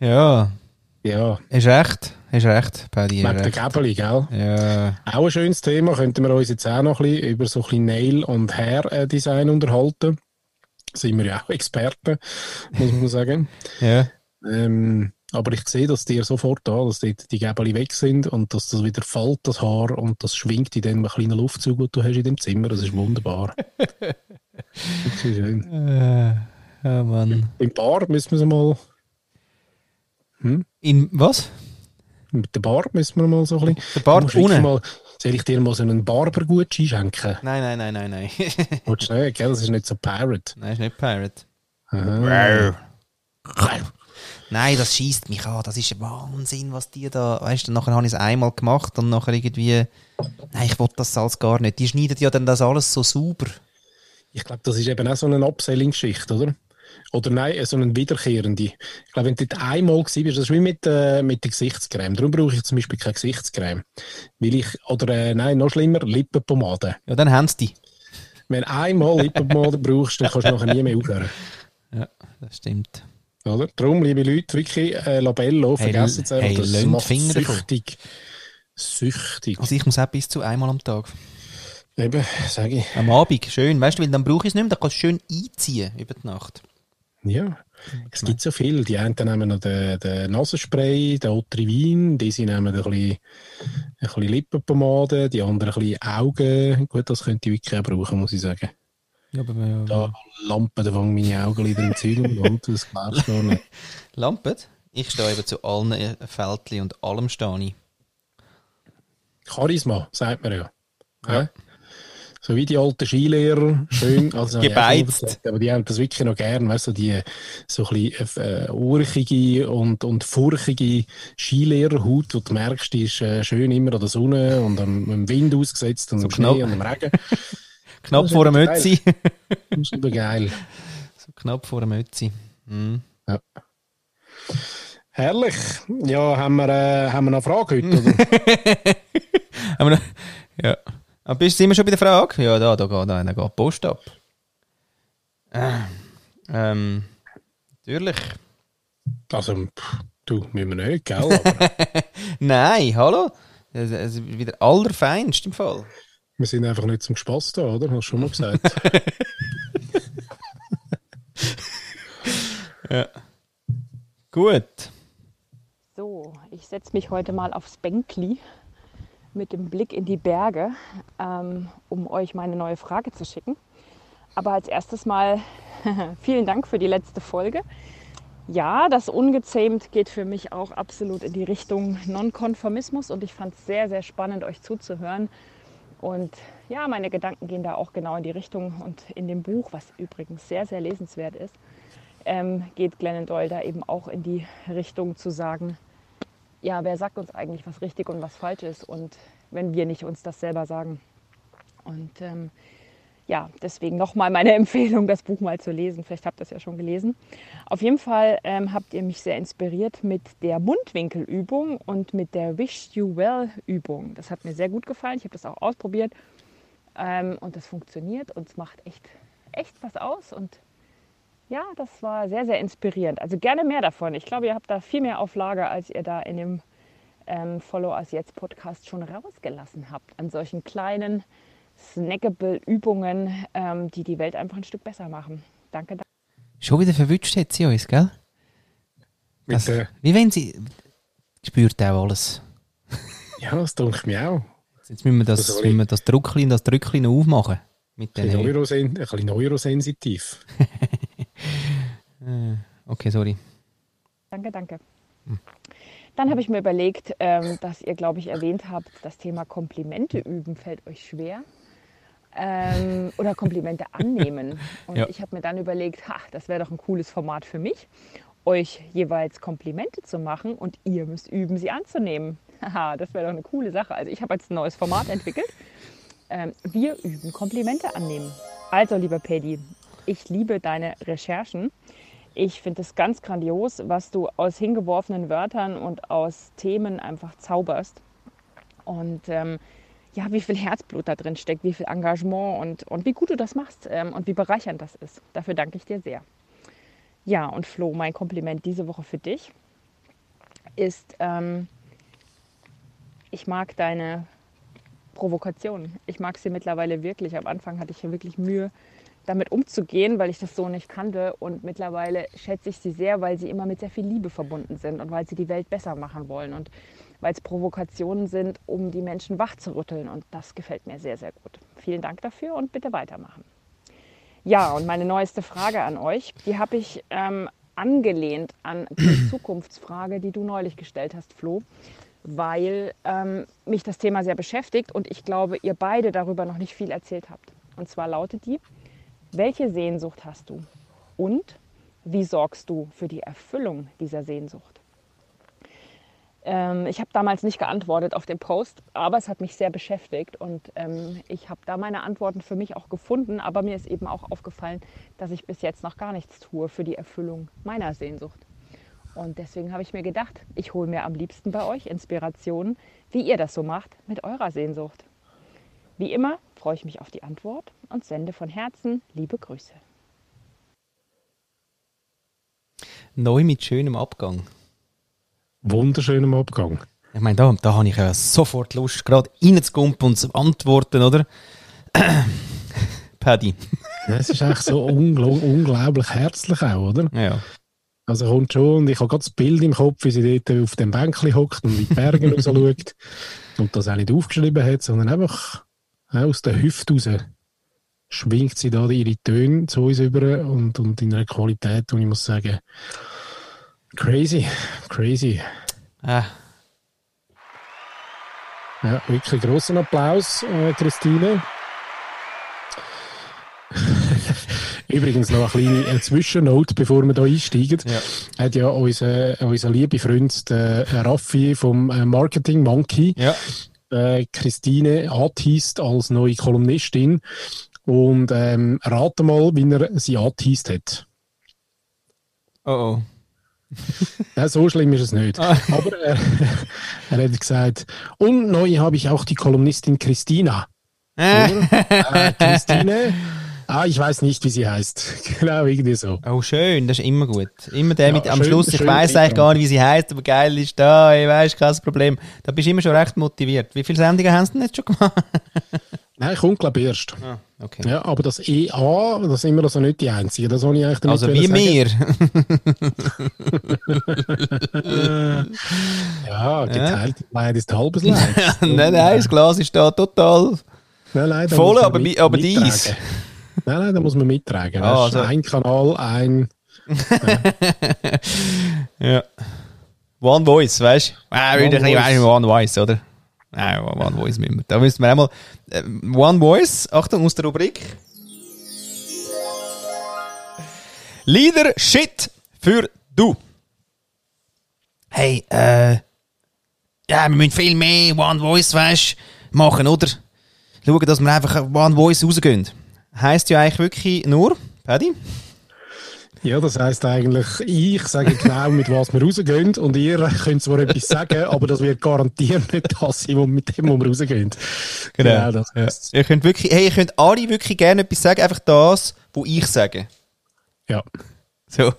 Ja, Ja, hast recht. Hast recht, Paddy. wegen der. Gäbeli, gell? Ja, Auch ein schönes Thema, könnten wir uns jetzt auch noch ein bisschen über so ein bisschen Nail- und Hair-Design unterhalten. Sind wir ja auch Experten, muss man sagen. ja. Ähm, aber ich sehe das dir sofort an, dass dort die Gäbeli weg sind und dass das wieder fällt, das Haar, und das schwingt in dem kleinen Luftzug, den du hast in dem Zimmer. Das ist wunderbar. Wirklich schön. Äh, ja, Mann. Im Bar müssen wir sie mal, In was? Mit dem Bart müssen wir mal so ein bisschen... Der Bart ohne? Mal, soll ich dir mal so einen Barbergutschein schenken? Nein, nein, nein, nein, nein. Willst du nicht, gell? Das ist nicht so Pirate. Nein, ist nicht Pirate. Aha. Nein, das schießt mich an. Das ist Wahnsinn, was die da. Weißt du, nachher habe ich es einmal gemacht und nachher irgendwie. Nein, ich wollte das alles gar nicht. Die schneiden ja dann das alles so sauber. Ich glaube, das ist eben auch so eine Upselling-Geschichte, oder? Oder nein, so eine wiederkehrende. Ich glaube, wenn du dort einmal gewesen bist, das ist wie mit, äh, mit der Gesichtscreme. Darum brauche ich zum Beispiel keine Gesichtscreme. Weil ich, oder äh, nein, noch schlimmer, Lippenpomade. Ja, dann haben sie die. Wenn du einmal Lippenpomade brauchst, dann kannst du nachher nie mehr aufhören. Ja, das stimmt. Oder? Darum, liebe Leute, wirklich äh, Labello, vergessen es hey, das macht Finger süchtig. Süchtig. Also ich muss auch bis zu einmal am Tag. Eben, sage ich. Am Abend, schön. Weißt du, weil dann brauche ich es nicht mehr, dann kannst du schön einziehen über die Nacht. Ja, es gibt so viel. Die einen nehmen noch den, den Nasenspray, den Otrivin, die nehmen ein bisschen, ein bisschen Lippenpomade, die anderen ein bisschen Augen. Gut, das könnte ich wirklich auch brauchen, muss ich sagen. Ja, aber ja, da Lampen, da fangen meine Augenlider im Zeug und das glaubst du nicht. Lampen? Ich stehe eben zu allen Fältchen und allem stehe ich. Charisma, sagt man ja. ja. So wie die alten Skilehrer, schön. Also, Gebeizt. aber die haben das wirklich noch gern, weißt du, die so ein bisschen äh, urchige und, und furchige Skilehrerhaut, wo du merkst, die ist äh, schön immer an der Sonne und am, am Wind ausgesetzt und so am Schnee und am Regen. knapp vor der Mütze. das ist aber geil. So knapp vor der Mütze. Mhm. Ja. Herrlich. Ja, haben wir, äh, haben wir noch eine Frage heute, oder? haben wir noch, ja. Aber bist, sind wir schon bei der Frage? Ja, da, da geht, da, da geht Post ab. Äh, ähm, natürlich. Also, pff, du, müssen wir nicht, gell? Nein, hallo? Das ist wieder allerfeinst im Fall. Wir sind einfach nicht zum Spaß da, oder? Hast du schon mal gesagt. ja. Gut. So, ich setze mich heute mal aufs Bänkli mit dem Blick in die Berge, ähm, um euch meine neue Frage zu schicken. Aber als erstes mal vielen Dank für die letzte Folge. Ja, das Ungezähmt geht für mich auch absolut in die Richtung Nonkonformismus und ich fand es sehr, sehr spannend, euch zuzuhören. Und ja, meine Gedanken gehen da auch genau in die Richtung. Und in dem Buch, was übrigens sehr, sehr lesenswert ist, ähm, geht Glennon Doyle da eben auch in die Richtung zu sagen, ja, wer sagt uns eigentlich, was richtig und was falsch ist und wenn wir nicht uns das selber sagen. Und ähm, ja, deswegen nochmal meine Empfehlung, das Buch mal zu lesen. Vielleicht habt ihr es ja schon gelesen. Auf jeden Fall ähm, habt ihr mich sehr inspiriert mit der Mundwinkelübung und mit der Wish You Well Übung. Das hat mir sehr gut gefallen. Ich habe das auch ausprobiert ähm, und das funktioniert und es macht echt, echt was aus. Und ja, das war sehr, sehr inspirierend. Also gerne mehr davon. Ich glaube, ihr habt da viel mehr auf Lager, als ihr da in dem ähm, Follow Us Jetzt Podcast schon rausgelassen habt. An solchen kleinen, snackable Übungen, ähm, die die Welt einfach ein Stück besser machen. Danke. Schon wieder verwünscht hat sie uns, gell? Das, wie wenn sie spürt auch alles. ja, das denke ich mir auch. Jetzt müssen wir das, das, müssen wir das Drückchen, das Drückchen noch aufmachen. Mit ein, bisschen Neurosen ein bisschen neurosensitiv. Äh, okay, sorry. Danke, danke. Hm. Dann habe ich mir überlegt, ähm, dass ihr, glaube ich, erwähnt habt, das Thema Komplimente üben fällt euch schwer. Ähm, oder Komplimente annehmen. Und ja. ich habe mir dann überlegt, ha, das wäre doch ein cooles Format für mich, euch jeweils Komplimente zu machen und ihr müsst üben, sie anzunehmen. Haha, das wäre doch eine coole Sache. Also ich habe jetzt ein neues Format entwickelt. Ähm, wir üben Komplimente annehmen. Also, lieber Paddy, ich liebe deine Recherchen. Ich finde es ganz grandios, was du aus hingeworfenen Wörtern und aus Themen einfach zauberst. Und ähm, ja, wie viel Herzblut da drin steckt, wie viel Engagement und, und wie gut du das machst ähm, und wie bereichernd das ist. Dafür danke ich dir sehr. Ja, und Flo, mein Kompliment diese Woche für dich ist, ähm, ich mag deine Provokation. Ich mag sie mittlerweile wirklich. Am Anfang hatte ich ja wirklich Mühe, damit umzugehen, weil ich das so nicht kannte. Und mittlerweile schätze ich sie sehr, weil sie immer mit sehr viel Liebe verbunden sind und weil sie die Welt besser machen wollen und weil es Provokationen sind, um die Menschen wach zu rütteln. Und das gefällt mir sehr, sehr gut. Vielen Dank dafür und bitte weitermachen. Ja, und meine neueste Frage an euch, die habe ich ähm, angelehnt an die Zukunftsfrage, die du neulich gestellt hast, Flo. weil ähm, mich das Thema sehr beschäftigt und ich glaube, ihr beide darüber noch nicht viel erzählt habt. Und zwar lautet die, welche Sehnsucht hast du und wie sorgst du für die Erfüllung dieser Sehnsucht? Ähm, ich habe damals nicht geantwortet auf den Post, aber es hat mich sehr beschäftigt und ähm, ich habe da meine Antworten für mich auch gefunden, aber mir ist eben auch aufgefallen, dass ich bis jetzt noch gar nichts tue für die Erfüllung meiner Sehnsucht. Und deswegen habe ich mir gedacht, ich hole mir am liebsten bei euch Inspirationen, wie ihr das so macht mit eurer Sehnsucht. Wie immer freue ich mich auf die Antwort und sende von Herzen liebe Grüße. Neu mit schönem Abgang. Wunderschönem Abgang. Ich meine, da, da habe ich ja sofort Lust, gerade reinzukumpen und zu antworten, oder? Paddy. Es ist echt so ungl unglaublich herzlich auch, oder? Ja. Also kommt schon, und ich habe gerade das Bild im Kopf, wie sie dort auf dem Bänkchen hockt und in die Berge raus schaut und das auch nicht aufgeschrieben hat, sondern einfach aus der Hüfte raus schwingt sie da ihre Töne zu uns über und, und in einer Qualität, wo ich muss sagen, crazy, crazy. Ah. Ja, wirklich großen Applaus, äh, Christine. Übrigens noch eine kleine Zwischennote, bevor wir hier einsteigen. Ja. Hat ja unser, unser lieber Freund der Raffi vom äh, Marketing Monkey ja. Äh, Christine angeteased als neue Kolumnistin. Und ähm, rate mal, wie er sie angeteased hat. Oh oh. ja, so schlimm ist es nicht. Ah. Aber äh, er hat gesagt, und neu habe ich auch die Kolumnistin Christina. äh, Christine Ah, ich weiß nicht, wie sie heißt. genau, irgendwie so. Oh, schön, das ist immer gut. Immer der ja, mit am schön, Schluss, ich weiß eigentlich gar nicht, wie sie heißt, aber geil ist da, ich weiß, kein Problem. Da bist du immer schon recht motiviert. Wie viele Sendungen hast du denn jetzt schon gemacht? Nein, ich komme, glaube ich, erst. Ah, okay. Ja, aber das EA, das ist immer also nicht die einzige. Das habe ich eigentlich Also wie mir. ja, geteilt ja. Leid ist halbes Leid. nein, nein, das Glas ist da total nein, nein, voll, aber, aber dies. Nein, nein, da muss man mittragen. Ah, also. Ein Kanal, ein. ja. One Voice, weißt du? Ah, wieder ein bisschen One Voice, oder? Nein, One Voice müssen wir. Da müssen wir einmal. Äh, One Voice, Achtung, aus der Rubrik. Leader Shit für du. Hey, äh. Ja, wir müssen viel mehr One Voice, weißt machen, oder? Schauen, dass wir einfach One Voice rausgehen heisst ja eigentlich wirklich nur, Paddy? Ja, das heisst eigentlich, ich sage genau, mit was wir rausgehen und ihr könnt zwar etwas sagen, aber das wird garantiert nicht das sein, mit dem, wo wir rausgehen. Genau. genau das heisst. ja. Ihr könnt wirklich, hey, ihr könnt alle wirklich gerne etwas sagen, einfach das, was ich sage. Ja. So.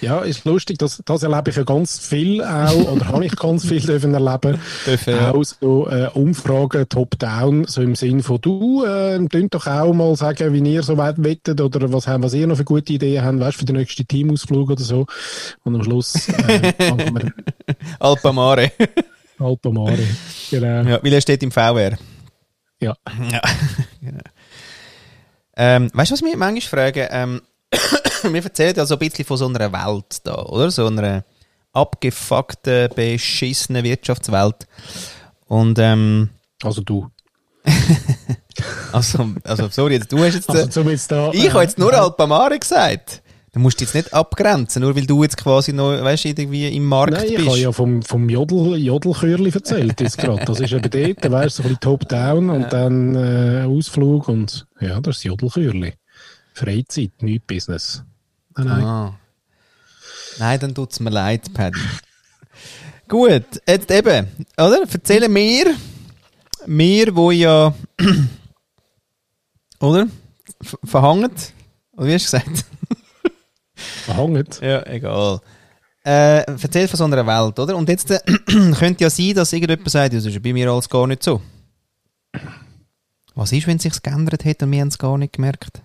Ja, ist lustig, das, das erlebe ich ja ganz viel auch, oder habe ich ganz viel dürfen erleben. Ja. Auch so äh, Umfragen top-down, so im Sinn von, du, äh, könnt doch auch mal sagen, wie ihr so weit wettet oder was, haben, was ihr noch für gute Ideen habt, weißt für den nächsten Teamausflug oder so. Und am Schluss äh, Alpamare. Alpamare, genau. Ja, weil er steht im VR. Ja. ja. genau. Ähm, weißt du, was mich manchmal fragen? Ähm, wir erzählen ja so ein bisschen von so einer Welt da, oder? So einer abgefuckten, beschissenen Wirtschaftswelt. Und, ähm, Also du. also, also, sorry, jetzt, du hast jetzt, also, da, ich äh, habe jetzt nur äh, Alpamare gesagt. Du musst jetzt nicht abgrenzen, nur weil du jetzt quasi noch, weißt irgendwie im Markt Nein, bist. ich habe ja vom, vom Jodel, Jodelchörli erzählt jetzt gerade. Das ist eben dort, weißt du, so ein bisschen top-down und dann äh, Ausflug und, ja, das ist das Jodelchörli. Freizeit, nicht Business. Nein, nein. Ah. Nein, dann tut es mir leid, Paddy. Gut, jetzt eben, oder? Erzählen mir, mir, wo ja, oder? Verhangen? Oder wie hast du gesagt? Verhangen? Ja, egal. Äh, erzähl von so einer Welt, oder? Und jetzt äh, könnte ja sein, dass irgendjemand sagt, das ist bei mir alles gar nicht so. Was ist, wenn es sich geändert hat und wir haben es gar nicht gemerkt?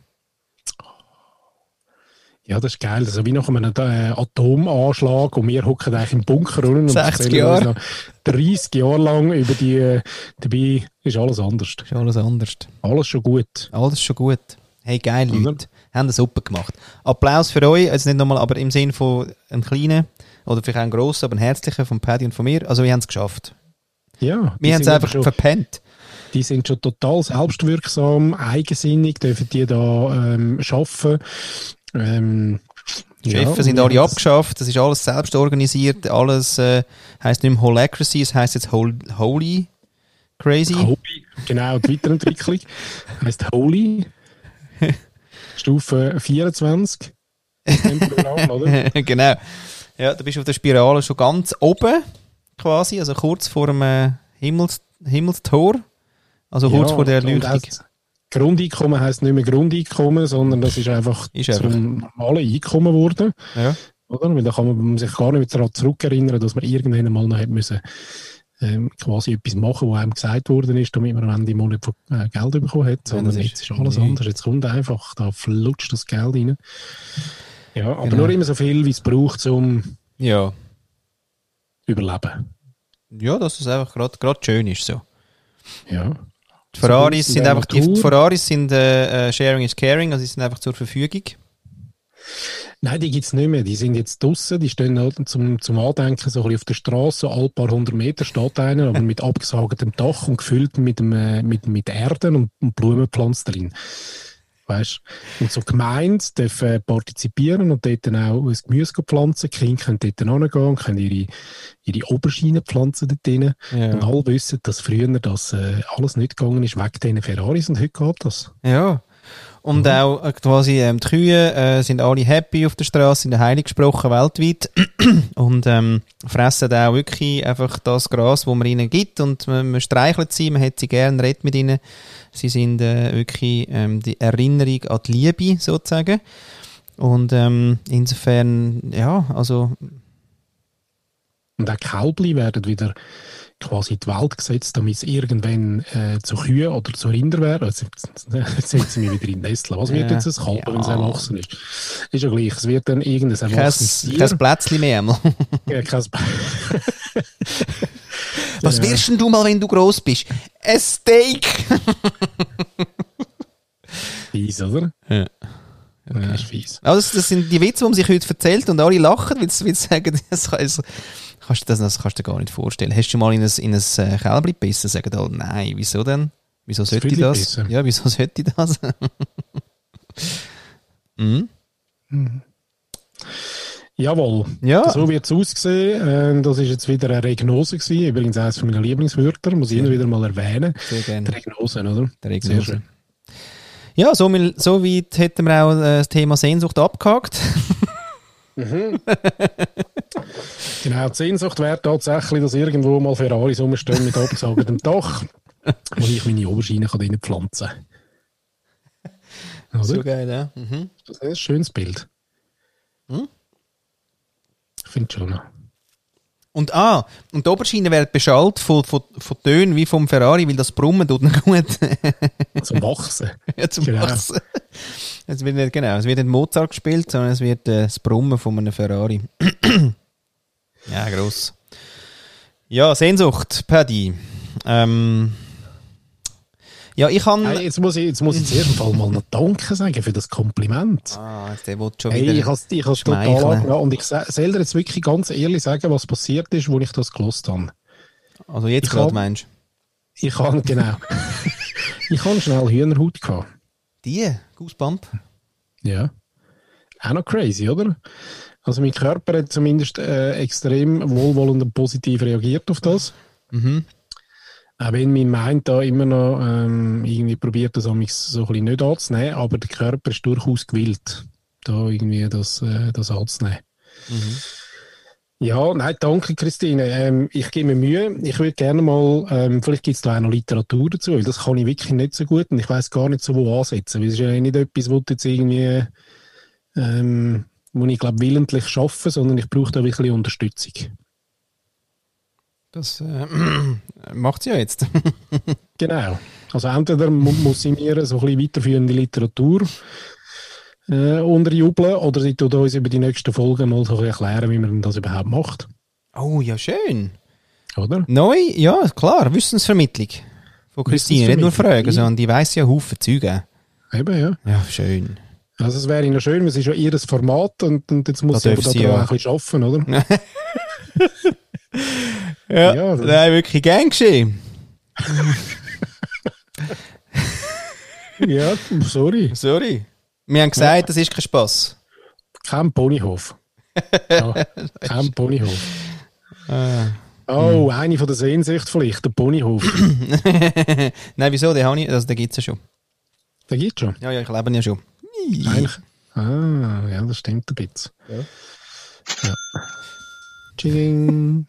Ja, das ist geil. Also wie nach einem äh, Atomanschlag und wir hocken eigentlich im Bunker und 60 Jahre. 30 Jahre lang über die, äh, dabei ist alles anders. Ist alles anders. Alles schon gut. Alles schon gut. Hey, geil, Leute. Haben das super gemacht. Applaus für euch, also nicht nochmal, aber im Sinn von einem kleinen oder vielleicht auch einem grossen, aber einen herzlichen von Paddy und von mir. Also wir haben es geschafft. Ja. Wir haben es einfach schon, verpennt. Die sind schon total selbstwirksam, eigensinnig, dürfen die da ähm, arbeiten. Ähm, die Chefs ja, sind alle abgeschafft, das ist alles selbst organisiert, alles äh, heisst nicht mehr Holacracy, es heisst jetzt Hol Holy Crazy. Holy, genau, die Weiterentwicklung heisst Holy. Stufe 24. Programm, oder? genau. Ja, du bist auf der Spirale schon ganz oben, quasi, also kurz vor dem äh, Himmels Himmelstor. Also kurz ja, vor der Erleuchtung. Grundeinkommen heisst nicht mehr Grundeinkommen, sondern das ist einfach ist zum normalen Einkommen geworden. Ja. Oder? Weil da kann man sich gar nicht daran zurückerinnern, dass man irgendwann mal noch müssen, ähm, quasi etwas machen, was einem gesagt worden ist, damit man am Ende mal nicht äh, Geld bekommen hat. Sondern ja, jetzt ist alles nee. anders. Jetzt kommt einfach, da flutscht das Geld rein. Ja, aber genau. nur immer so viel, wie es braucht, um ja. überleben. Ja, dass es einfach gerade schön ist so. Ja. Die Ferraris sind einfach, die Ferraris sind äh, äh, Sharing is Caring, also sie sind einfach zur Verfügung. Nein, die gibt es nicht mehr. Die sind jetzt draußen, die stehen halt zum, zum Andenken so ein bisschen auf der Straße, alle paar hundert Meter steht einer, aber mit abgesagetem Dach und gefüllt mit, dem, äh, mit, mit Erden und, und Blumenpflanzen drin. Weißt? Und so Gemeinden dürfen partizipieren und dort dann auch ein Gemüse pflanzen. Die Kinder können dort hingehen und können ihre, ihre Oberschiene pflanzen dort drin. Ja. Und alle wissen, dass früher das äh, alles nicht gegangen ist wegen diesen Ferraris und heute geht das. Ja. Und mhm. auch äh, quasi ähm, die Kühe äh, sind alle happy auf der Straße, sind heilig gesprochen weltweit und ähm, fressen auch wirklich einfach das Gras, das man ihnen gibt und man, man streichelt sie, man hat sie gerne, redet mit ihnen. Sie sind äh, wirklich ähm, die Erinnerung an die Liebe sozusagen. Und ähm, insofern, ja, also. Und auch Kälbli werden wieder quasi in die Welt gesetzt, damit es irgendwann äh, zu Kühen oder zu Rinder. Also, jetzt setze ich mich wieder in Nestle. Was wird jetzt ein Kalb, ja. wenn es erwachsen ist? Ist ja gleich. Es wird dann irgendein erwachsenes Tier. Kein Plätzchen mehr. ja, kein Was ja. wirst denn du mal, wenn du groß bist? Ein Steak! fies, oder? Ja. Okay. Ja, ist fies. Also das sind die Witze, die man sich heute erzählt und alle lachen, weil sie sagen, das, also, kannst du das, das kannst du dir gar nicht vorstellen. Hast du mal in ein, in ein äh, Kälbli gebissen? Sagen alle, nein, wieso denn? Wieso sollte ich das? Bissen. Ja, wieso sollte ich das? mhm. Mhm. Jawohl. Ja. So wird es aussehen. Ähm, das war jetzt wieder eine Regnose gewesen. Übrigens eines meiner Lieblingswörter. Muss ich immer wieder mal erwähnen. Sehr gerne. Die Regnose, oder? Die Regnose. Ja, so, so weit hätten wir auch äh, das Thema Sehnsucht abgehakt. mhm. genau, die Sehnsucht wäre tatsächlich, dass irgendwo mal Ferraris rumstehen mit abgesagetem Dach, wo ich meine Oberschiene kann pflanzen kann. So geil, ja. Mhm. Das ist ein schönes Bild. Hm? Finde schon. Und ah, und die Oberschiene wird beschallt von, von, von Tönen wie vom Ferrari, weil das Brummen tut nicht gut. zum Wachsen. ja, zum genau. Wachsen. Es wird nicht, genau, es wird nicht Mozart gespielt, sondern es wird äh, das Brummen von einem Ferrari. ja, gross. Ja, Sehnsucht, Paddy. Ähm, ja, ich kann. Hey, jetzt muss ich, jetzt muss ich zuerst Fall mal noch Danke sagen für das Kompliment. Ah, der will schon hey, wieder. Ich habe es total ja, Und ich soll dir jetzt wirklich ganz ehrlich sagen, was passiert ist, wo ich das gelost habe. Also jetzt gerade meinst du? Ich habe, genau. ich habe schnell Hühnerhaut gehabt. Die? Goosebump? Ja. Auch noch crazy, oder? Also mein Körper hat zumindest äh, extrem wohlwollend und positiv reagiert auf das. Mhm. Auch wenn mein Mind da immer noch ähm, irgendwie probiert, das so ein bisschen nicht anzunehmen, aber der Körper ist durchaus gewillt, da irgendwie das, äh, das anzunehmen. Mhm. Ja, nein, danke Christine. Ähm, ich gebe mir Mühe. Ich würde gerne mal, ähm, vielleicht gibt es da auch noch Literatur dazu, weil das kann ich wirklich nicht so gut und ich weiß gar nicht so, wo ansetzen. Weil es ist ja nicht etwas, was jetzt irgendwie, ähm, wo ich glaube willentlich schaffe, sondern ich brauche da wirklich Unterstützung. Das äh, macht sie ja jetzt. genau. Also entweder muss sie mir so ein bisschen weiterführende Literatur äh, unterjubeln oder sie tut uns über die nächsten Folgen mal so erklären, wie man das überhaupt macht. Oh, ja schön. Oder? Neu, ja, klar, Wissensvermittlung von Christine. Nicht nur Fragen, sondern die weiß ja Haufen Züge. eben, ja. Ja, schön. Also es wäre noch schön, es ist ja ihr Format und, und jetzt muss Da sie aber darf sie da ja. auch ein bisschen arbeiten, oder? Ja, Ja, das- nein, wirklich gern geschehen. ja, sorry. Sorry. Wir haben gesagt, das ist kein Spass. Kein Ponyhof. Ja, kein Ponyhof. Ah. Oh, Hm. eine von der Sehnsucht vielleicht, der Ponyhof. Nein, wieso? Den, habe ich, also, den gibt es ja schon. Den gibt schon. Ja, ja, ich lebe ihn ja schon. Eigentlich. Ah, ja, das stimmt ein bisschen. Ja. Tsching.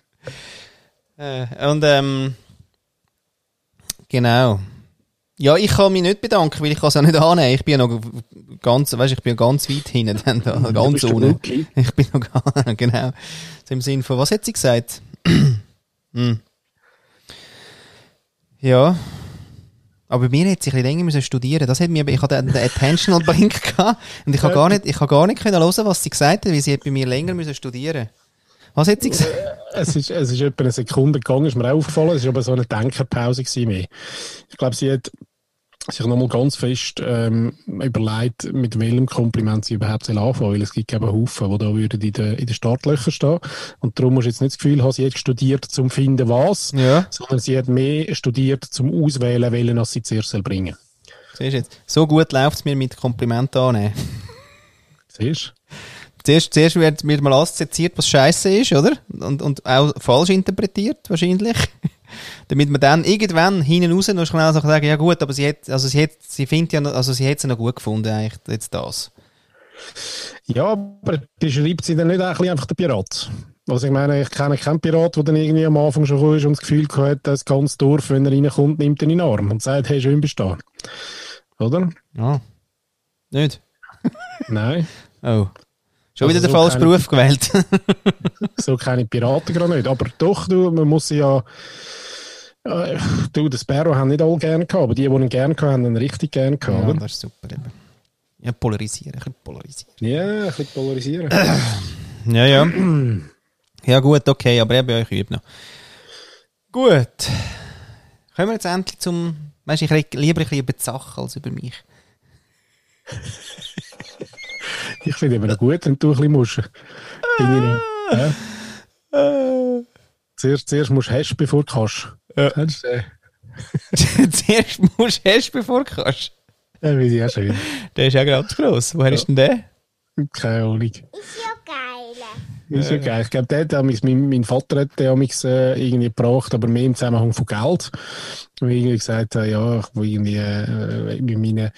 Äh, und ähm, genau. Ja, ich kann mich nicht bedanken, weil ich kann es auch nicht annehmen. Ich bin ja noch ganz, weißt, ich bin ja ganz weit hinten, dann da, ganz. Rookie. Ich bin noch gar, genau. So Im Sinn von, was hat sie gesagt? hm. Ja. Aber bei mir hätte sie ein bisschen länger müssen studieren. Das hat mir, ich hatte den Attentional Blink gehabt und ich habe gar nicht, ich habe gar nicht können hören, was sie gesagt hat, weil sie hat bei mir länger müssen studieren. Was hat sie gesagt? Es ist, es ist etwa eine Sekunde gegangen, ist mir auch aufgefallen. Es war aber so eine Denkerpause gewesen. Ich glaube, sie hat sich nochmal ganz fest ähm, überlegt, mit welchem Kompliment sie überhaupt soll anfangen weil es gibt eben Haufen, die da würden in den, in Startlöchern stehen. Und darum musst du jetzt nicht das Gefühl haben, sie hat studiert, zum zu finden, was, Ja. sondern sie hat mehr studiert, zum Auswählen, welchen als sie zuerst soll bringen Siehst du jetzt? So gut läuft es mir mit Komplimenten annehmen. Siehst Zuerst, zuerst wird mir mal assoziiert, was scheiße ist, oder? Und, und auch falsch interpretiert, wahrscheinlich. Damit man dann irgendwann hinten raus noch schnell so sagen, ja gut, aber sie hat, also sie hat, sie findet ja, noch- also sie hat es ja noch gut gefunden, eigentlich, jetzt das. Ja, aber beschreibt sie dann nicht bisschen einfach den Pirat? Also ich meine, ich kenne keinen Pirat, der dann irgendwie am Anfang schon ist und das Gefühl hat, das ganze Dorf, wenn er reinkommt, nimmt ihn in den Arm und sagt, hey, schön bist du da. Oder? Ja. Nicht? Nein, Oh. Schon Also wieder der so falsche keine- Beruf gewählt. so keine Piraten gerade nicht. Aber doch, du, man muss sie ja... Äh, du, den Sparrow haben nicht alle gerne gehabt, aber die, die ihn gerne gehabt haben, haben ihn richtig gerne gehabt, ja, das ist super eben. Ja, polarisieren, ein bisschen polarisieren. Ja, ein bisschen polarisieren. Ja, ja. ja, gut, okay, aber eben, ich übe noch. Gut. Kommen wir jetzt endlich zum. Weißt du, ich rede lieber ein bisschen über die Sache als über mich. ich finde immer noch gut, wenn du ein bisschen musst. Ja. Zuerst, zuerst musst du hash, bevor du kannst. Ja. Kennst du den? Zuerst musst du hast, bevor du kannst. Ja, finde ich auch schön. Der ist ja ganz gross. Woher ist denn der? Keine Ahnung. Ist ja geil. Ist ja geil. Ich glaube, der hat damals- mein, mein Vater hat den damals, äh, irgendwie gebracht, aber mehr im Zusammenhang von Geld. Weil ich irgendwie gesagt habe, ja, ich will irgendwie äh, in meinen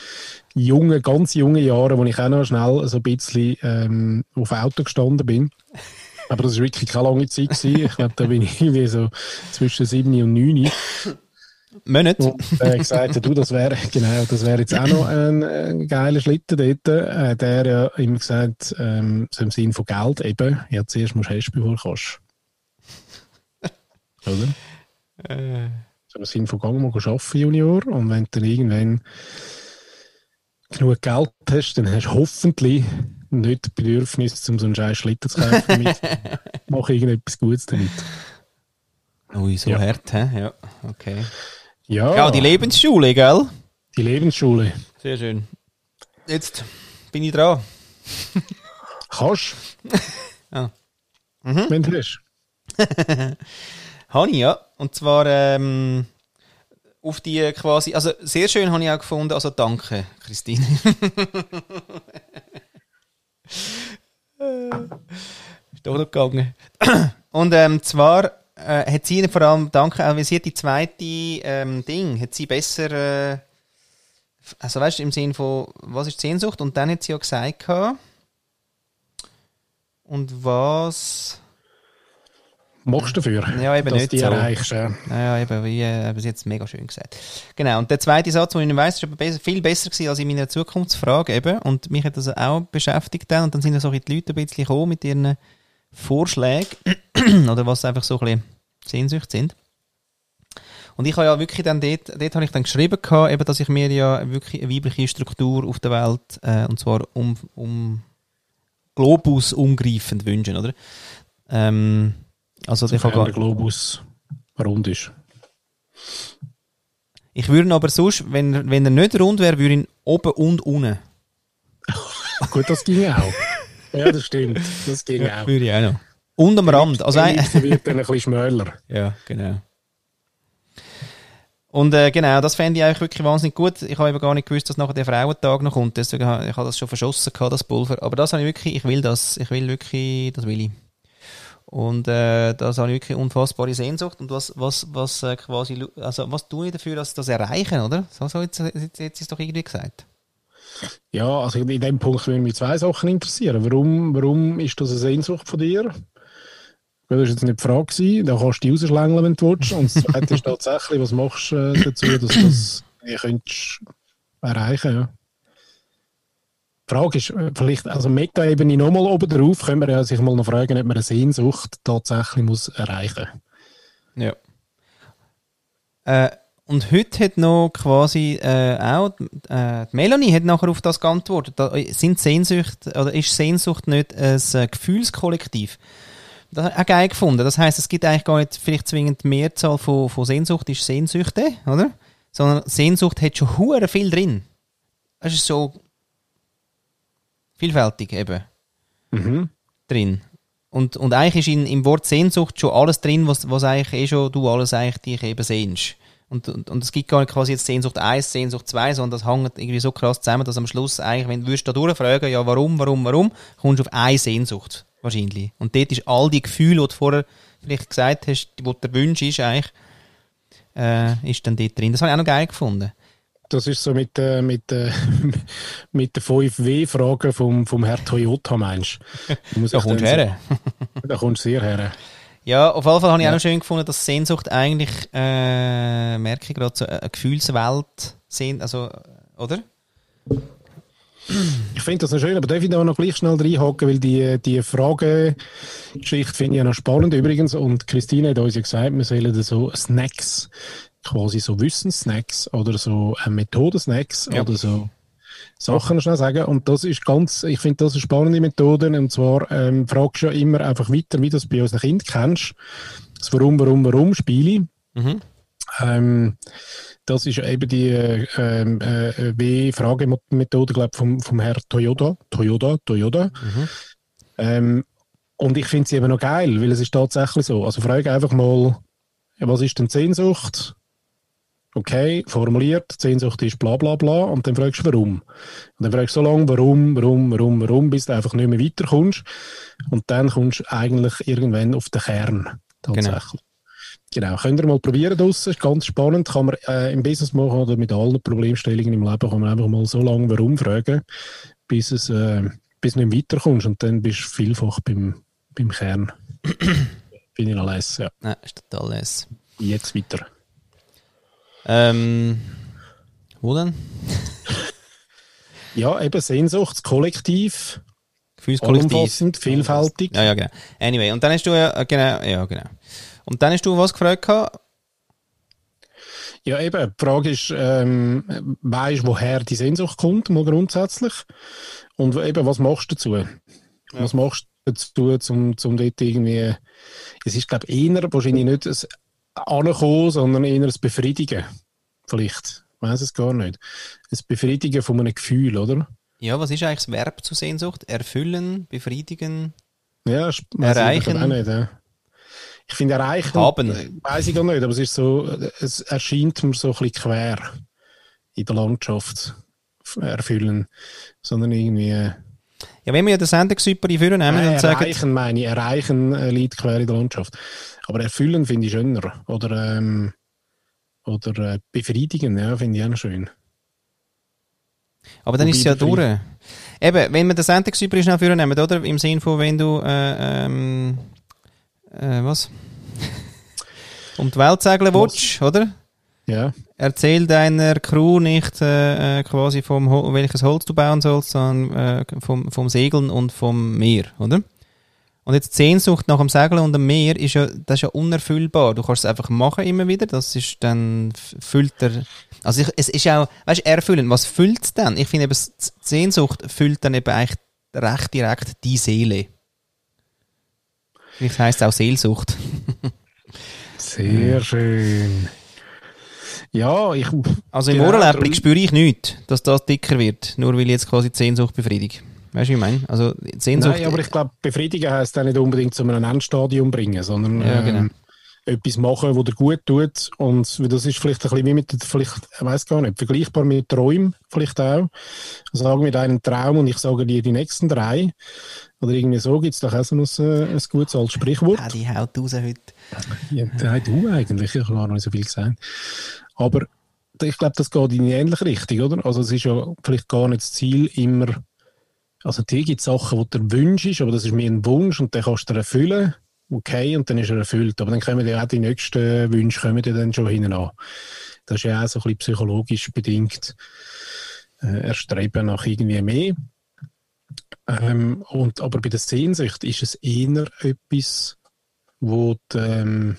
jungen, ganz jungen Jahren, wo ich auch noch schnell so ein bisschen ähm, auf Auto gestanden bin. Aber das war wirklich keine lange Zeit. Gewesen. Ich glaube, da bin ich irgendwie so zwischen 7 und 9. Monat. Und äh, gesagt du, das wäre, genau, das wäre jetzt auch noch ein, ein geiler Schlitten dort. Äh, der ja immer gesagt, ähm, so im Sinn von Geld eben, ja, zuerst musst du hast, bevor du kannst. Oder? Äh, So im Sinn von Gang mal arbeiten, Junior, und wenn du dann irgendwann genug Geld hast, dann hast du hoffentlich nicht das Bedürfnis, um so einen scheiß Schlitten zu kaufen damit. Mach irgendetwas Gutes damit. ui, so Ja. hart, hä? Ja, okay. Ja, Ja, die Lebensschule, gell? die Lebensschule. Sehr schön. Jetzt bin ich dran. Kannst Ah. Mhm. wenn du hast. Habe ich, ja. Und zwar ähm, auf die quasi, also sehr schön habe ich auch gefunden, also danke, Christine. ist doch noch gegangen. Und ähm, zwar äh, hat sie vor allem danke, auch weil sie die zweite ähm, Ding, hat sie besser, äh, also weißt du, im Sinn von, was ist Sehnsucht? Und dann hat sie ja gesagt, und was... Machst du dafür, Ja, eben dass nicht die so. erreichst. Ja. Ja, eben, wie äh, bis jetzt mega schön gesagt. Genau, und der zweite Satz, den ich nicht weiss, ist aber besser, viel besser gewesen als in meiner Zukunftsfrage eben. Und mich hat das auch beschäftigt dann. Und dann sind ja so die Leute ein bisschen gekommen mit ihren Vorschlägen. oder was einfach so ein bisschen Sehnsucht sind. Und ich habe ja wirklich dann dort, dort habe ich dann geschrieben gehabt, eben, dass ich mir ja wirklich eine weibliche Struktur auf der Welt, äh, und zwar um, um Globus umgreifend wünschen, oder? Ähm, also Sofern gar, der Globus rund ist. Ich würde ihn aber sonst, wenn, wenn er nicht rund wäre, würde ich ihn oben und unten. Gut, das ging auch. Ja, das stimmt. Das ging Ja, auch. würde ich auch noch. Und am Rand. Also Der ein, Liebste wird dann ein bisschen schmäler. Ja, genau. Und äh, genau, das fände ich eigentlich wirklich wahnsinnig gut. Ich habe eben gar nicht gewusst, dass nachher der Frauentag noch kommt. Deswegen habe ich habe das schon verschossen, gehabt, das Pulver. Aber das habe ich wirklich, ich will das. Ich will wirklich, das will ich. Und äh, das habe ich wirklich unfassbare Sehnsucht. Und was, was, was äh, quasi, also was tue ich dafür, dass das erreichen, oder? So, so jetzt, jetzt, jetzt ist doch irgendwie gesagt. Ja, also in dem Punkt würden mich zwei Sachen interessieren. Warum, warum ist das eine Sehnsucht von dir? Das war jetzt nicht die Frage. Da kannst du die rausschlängeln, wenn du willst. Und das Zweite ist tatsächlich, was machst du äh, dazu, dass du das könntest erreichen ja. Die Frage ist, äh, vielleicht, also Meta-Ebene nochmal oben drauf, können wir ja sich mal noch fragen, ob man eine Sehnsucht tatsächlich muss erreichen Ja. Äh, und heute hat noch quasi äh, auch äh, Melanie hat nachher auf das geantwortet. Da, sind Sehnsucht oder ist Sehnsucht nicht ein äh, Gefühlskollektiv? Das habe ich auch geil gefunden. Das heißt, es gibt eigentlich gar nicht vielleicht zwingend Mehrzahl von, von Sehnsucht ist Sehnsüchte, oder? Sondern Sehnsucht hat schon hure viel drin. Es ist so vielfältig eben Mhm. drin. Und, und eigentlich ist in, im Wort Sehnsucht schon alles drin, was, was eigentlich eh schon du alles eigentlich dich eben sehnst. Und, und, und es gibt gar nicht quasi jetzt Sehnsucht 1, Sehnsucht 2, sondern das hängt irgendwie so krass zusammen, dass am Schluss eigentlich, wenn du würdest da durchfragen, ja warum, warum, warum, kommst du auf eine Sehnsucht wahrscheinlich. Und dort ist all die Gefühle, die du vorher vielleicht gesagt hast, die der Wunsch ist eigentlich, äh, ist dann dort drin. Das habe ich auch noch geil gefunden. Das ist so mit, äh, mit, äh, mit den 5W-Fragen vom, vom Herr Toyota, meinst du? Da kommst du her. Da kommst du sehr her. Ja, auf jeden Fall habe ich Ja. auch noch schön gefunden, dass Sehnsucht eigentlich, äh, merke ich gerade, so eine Gefühlswelt sind, also, oder? Ich finde das noch schön, aber darf ich da noch gleich schnell reinhaken, weil die, die Fragegeschichte finde ich ja noch spannend übrigens. Und Christine hat uns ja gesagt, wir sollen so Snacks, quasi so Wissenssnacks oder so äh, Methodensnacks Ja. oder so Sachen schnell sagen. Und das ist ganz, ich finde das eine spannende Methode. Und zwar ähm, fragst du ja immer einfach weiter, wie du das bei unseren Kindern kennst. Das Warum, Warum, Warum Spiele. Mhm. Ähm, das ist eben die äh, äh, W-Fragemethode, glaube ich, vom, vom Herrn Toyota. Toyota, Toyota. Mhm. Ähm, und ich finde sie eben noch geil, weil es ist tatsächlich so. Also frage einfach mal, was ist denn Sehnsucht? Okay, formuliert, Sehnsucht ist bla bla bla und dann fragst du warum. Und dann fragst du so lange, warum, warum, warum, warum, bis du einfach nicht mehr weiterkommst. Und dann kommst du eigentlich irgendwann auf den Kern. Tatsächlich. Genau, könnt ihr mal probieren draussen, ist ganz spannend, kann man äh, im Business machen oder mit allen Problemstellungen im Leben, kann man einfach mal so lange warum fragen, bis es, äh, bis du nicht mehr weiterkommst und dann bist du vielfach beim, beim Kern. Finde ich noch leise, ja. Nein, ist total les. Jetzt weiter. Ähm, wo denn? Ja, eben Sehnsucht, Kollektiv, Gefühlskollektiv. vielfältig. Ja, ja, genau. Anyway, und dann hast du ja, äh, genau, ja, genau. Und dann hast du was gefragt gehabt? Ja, eben, die Frage ist, ähm, weisst du, woher die Sehnsucht kommt, mal grundsätzlich? Und eben, was machst du dazu? Was machst du dazu, zum, zum dort irgendwie, es ist, glaube ich, eher wahrscheinlich nicht ein Ankommen, sondern eher ein Befriedigen. Vielleicht. Ich weiß es gar nicht. Ein Befriedigen von einem Gefühl, oder? Ja, was ist eigentlich das Verb zur Sehnsucht? Erfüllen, befriedigen? Ja, Erreichen. Ich, nicht, ja. ich finde, erreichen, Haben. weiss ich gar nicht, aber es ist so, es erscheint mir so ein bisschen quer in der Landschaft erfüllen, sondern irgendwie, äh, Ja, wenn wir ja den Sendungsüperi vornehmen Nein, und sagen, erreichen meine ich, erreichen äh, liegt quer in der Landschaft. Aber erfüllen finde ich schöner. Oder, ähm, oder äh, befriedigen, ja, finde ich auch schön. aber dann ist es ja durch. Eben, wenn wir den Sendungsüperi schnell vornehmen, oder? Im Sinne von, wenn du, äh, ähm, äh, was? um die Welt segeln willst, oder? Ja, Erzähl deiner Crew nicht äh, äh, quasi vom welches Holz du bauen sollst, sondern äh, vom, vom Segeln und vom Meer, oder? Und jetzt die Sehnsucht nach dem Segeln und dem Meer ist ja, das ist ja unerfüllbar. Du kannst es einfach machen immer wieder. Das ist dann füllt der. Also ich, es ist auch, weißt du, erfüllend. Was füllt es dann? Ich finde eben, die Sehnsucht füllt dann eben eigentlich recht direkt die Seele. Vielleicht heisst es auch Seelsucht. sehr schön. Ja, ich. Also im Genau, darum- spüre ich nicht, dass das dicker wird, nur weil ich jetzt quasi die Sehnsucht befriedige. Weißt du, wie ich meine? Also Sehnsucht... Nein, aber ich glaube, befriedigen heisst auch nicht unbedingt zu einem Endstadium bringen, sondern Ja, genau. ähm, etwas machen, was dir gut tut. Und das ist vielleicht ein bisschen wie mit, vielleicht, ich weiß gar nicht, vergleichbar mit Träumen vielleicht auch. Also sagen wir einen Traum und ich sage dir die nächsten drei. Oder irgendwie so gibt es doch auch so ein, ein gutes altes Sprichwort. Ah, die haut raus heute. Ja, nein, du eigentlich, ich habe gar nicht so viel gesagt. Aber ich glaube, das geht in die ähnliche Richtung, oder? Also es ist ja vielleicht gar nicht das Ziel immer, also natürlich gibt es Sachen, die du dir wünschst, aber das ist mir ein Wunsch und den kannst du dir erfüllen, okay, und dann ist er erfüllt. Aber dann kommen ja auch die nächsten Wünsche kommen ja dann schon hinten an. Das ist ja auch so ein bisschen psychologisch bedingt äh, Erstreben nach irgendwie mehr. Ähm, und, aber bei der Sehnsucht ist es eher etwas, wo die, ähm,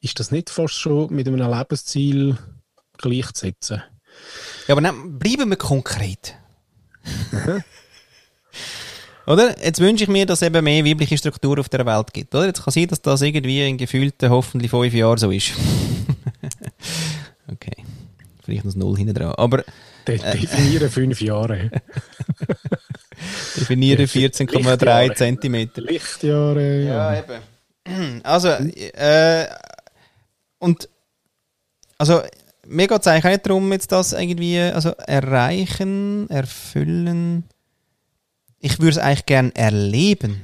ist das nicht fast schon mit einem Lebensziel gleichzusetzen? Ja, aber dann bleiben wir konkret. Oder? Jetzt wünsche ich mir, dass es eben mehr weibliche Struktur auf der Welt gibt. Oder? Jetzt kann sein, dass das irgendwie in gefühlten hoffentlich fünf Jahren so ist. okay. Vielleicht noch das Null hinten dran. Aber De definieren fünf Jahre. definiere 14,3 Zentimeter. Lichtjahre. Ja, Ja. eben. Also, äh, und, also, mir geht es eigentlich auch nicht darum, jetzt das irgendwie, also, erreichen, erfüllen. Ich würde es eigentlich gerne erleben.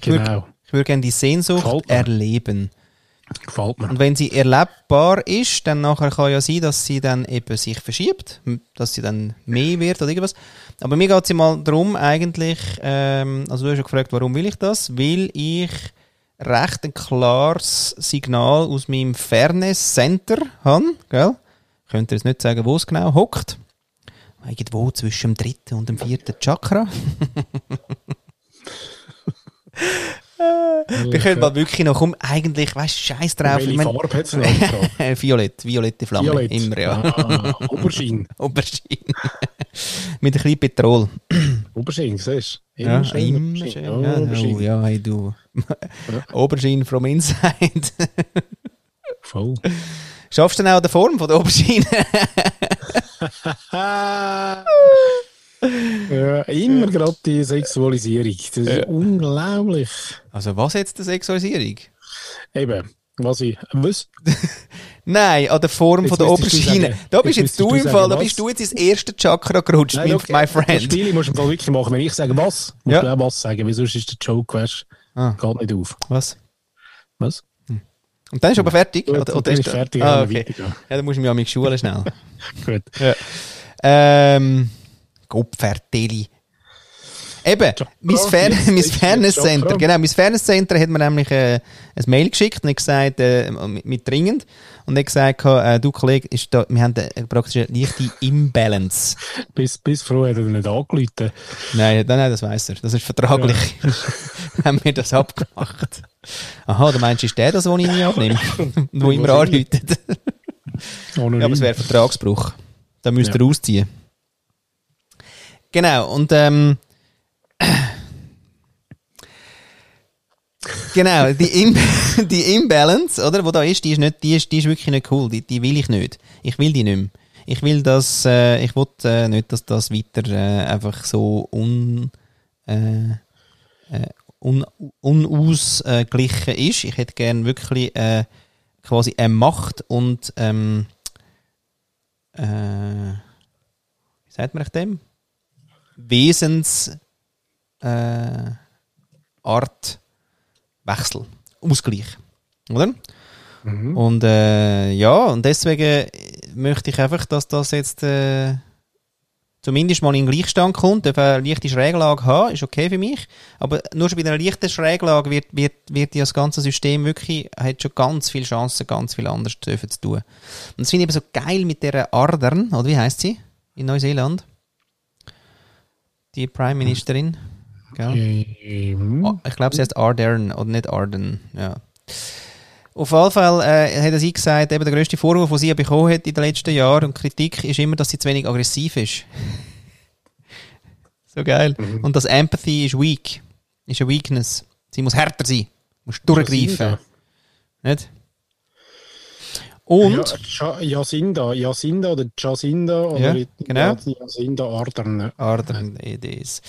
Ich würde Genau. ich würde gerne die Sehnsucht erleben. Gefällt mir. Und wenn sie erlebbar ist, dann nachher kann ja sein, dass sie dann eben sich verschiebt, dass sie dann mehr wird oder irgendwas. Aber mir geht es mal darum, eigentlich, ähm, also du hast ja gefragt, warum will ich das? Weil ich recht ein klares Signal aus meinem Fairness Center habe, gell? Ich könnte jetzt nicht sagen, wo es genau hockt. Irgendwo zwischen dem dritten und dem vierten Chakra. Wir können mal wirklich noch, komm, eigentlich, weißt du, scheiß drauf. Welche Ich mein- Farbe hat es Violett, violette Flamme. Violett. Immer, ja. Ah, Aubergine. Aubergine. Mit ein bisschen Petrol. Aubergine, siehst du? Ja, schön immer schön. Ja, oh, Aubergine. ja, hey du. Aubergine from inside. Voll. Schaffst du denn auch die Form von der Aubergine? Ja, immer gerade die Sexualisierung. Das ist unglaublich. also was jetzt die Sexualisierung? Eben, was ich. Was? Nein, an der Form Jetzt von der du sagen- da bist jetzt jetzt du müsstest im du Fall, da sagen, bist was? du jetzt ins erste Chakra gerutscht, Nein, mein, schau, my Das friend. Spiel musst du im Fall wirklich machen. Wenn ich sage was, musst Ja. du auch was sagen, weil sonst ist der Joke, weißt Ah. du, geht nicht auf. Was? Was? Und dann ist aber fertig? Gut, Oder, oder dann ist fertig, Ah, okay. Ja, dann muss ich mich an mich schulen schnell. Gut. Ähm, Kopfverteli. Eben, Chakra, mein, jetzt mein Fairness. Center, genau, mein Fairness Center hat mir nämlich äh, ein Mail geschickt und gesagt, äh, mit, mit dringend, und hat gesagt, äh, du Kollege, ist da, wir haben praktisch eine leichte Imbalance. Bis, bis froh hat er nicht angerufen. Nein, nein, das weiß er, das ist vertraglich. haben wir das abgemacht. Aha, du meinst, ist der das, den ich nie abnehme? Wo immer anläutet? Ja, aber es wäre Vertragsbruch. Da müsst ihr Ja. ausziehen. Genau, und ähm, genau, die, Im die Imbalance, oder, wo da ist, die ist, nicht, die ist, die ist wirklich nicht cool. Die, die will ich nicht. Ich will die nicht mehr. Ich will das, äh, ich will äh, nicht, dass das weiter äh, einfach so un, äh, äh, un, unausgeglichen ist. Ich hätte gern wirklich äh, quasi eine Macht und ähm, äh, wie sagt man dem? Wesens äh, Art Wechsel, Ausgleich, oder? Und äh, ja, und deswegen möchte ich einfach, dass das jetzt äh, zumindest mal in den Gleichstand kommt. Darf eine leichte Schräglage haben, ist okay für mich. Aber nur schon bei einer leichten Schräglage wird, wird, wird das ganze System wirklich, hat schon ganz viele Chancen, ganz viel anders dürfen zu tun. Und das finde ich eben so geil mit der Ardern, oder wie heißt sie? In Neuseeland. Die Prime Ministerin. Gell? Ähm, Oh, ich glaube, sie heißt Ardern oder nicht Arden. Ja. Auf jeden Fall äh, hat sie gesagt, eben der grösste Vorwurf, den sie bekommen hat in den letzten Jahren und Kritik ist immer, dass sie zu wenig aggressiv ist. so geil. Und dass Empathy ist weak. Ist eine Weakness. Sie muss härter sein. Muss durchgreifen. Nicht? Und, Ja, Ja- Jacinda, Jacinda oder Jacinda oder Ja, genau. Jacinda Ardern. Ardern Idees.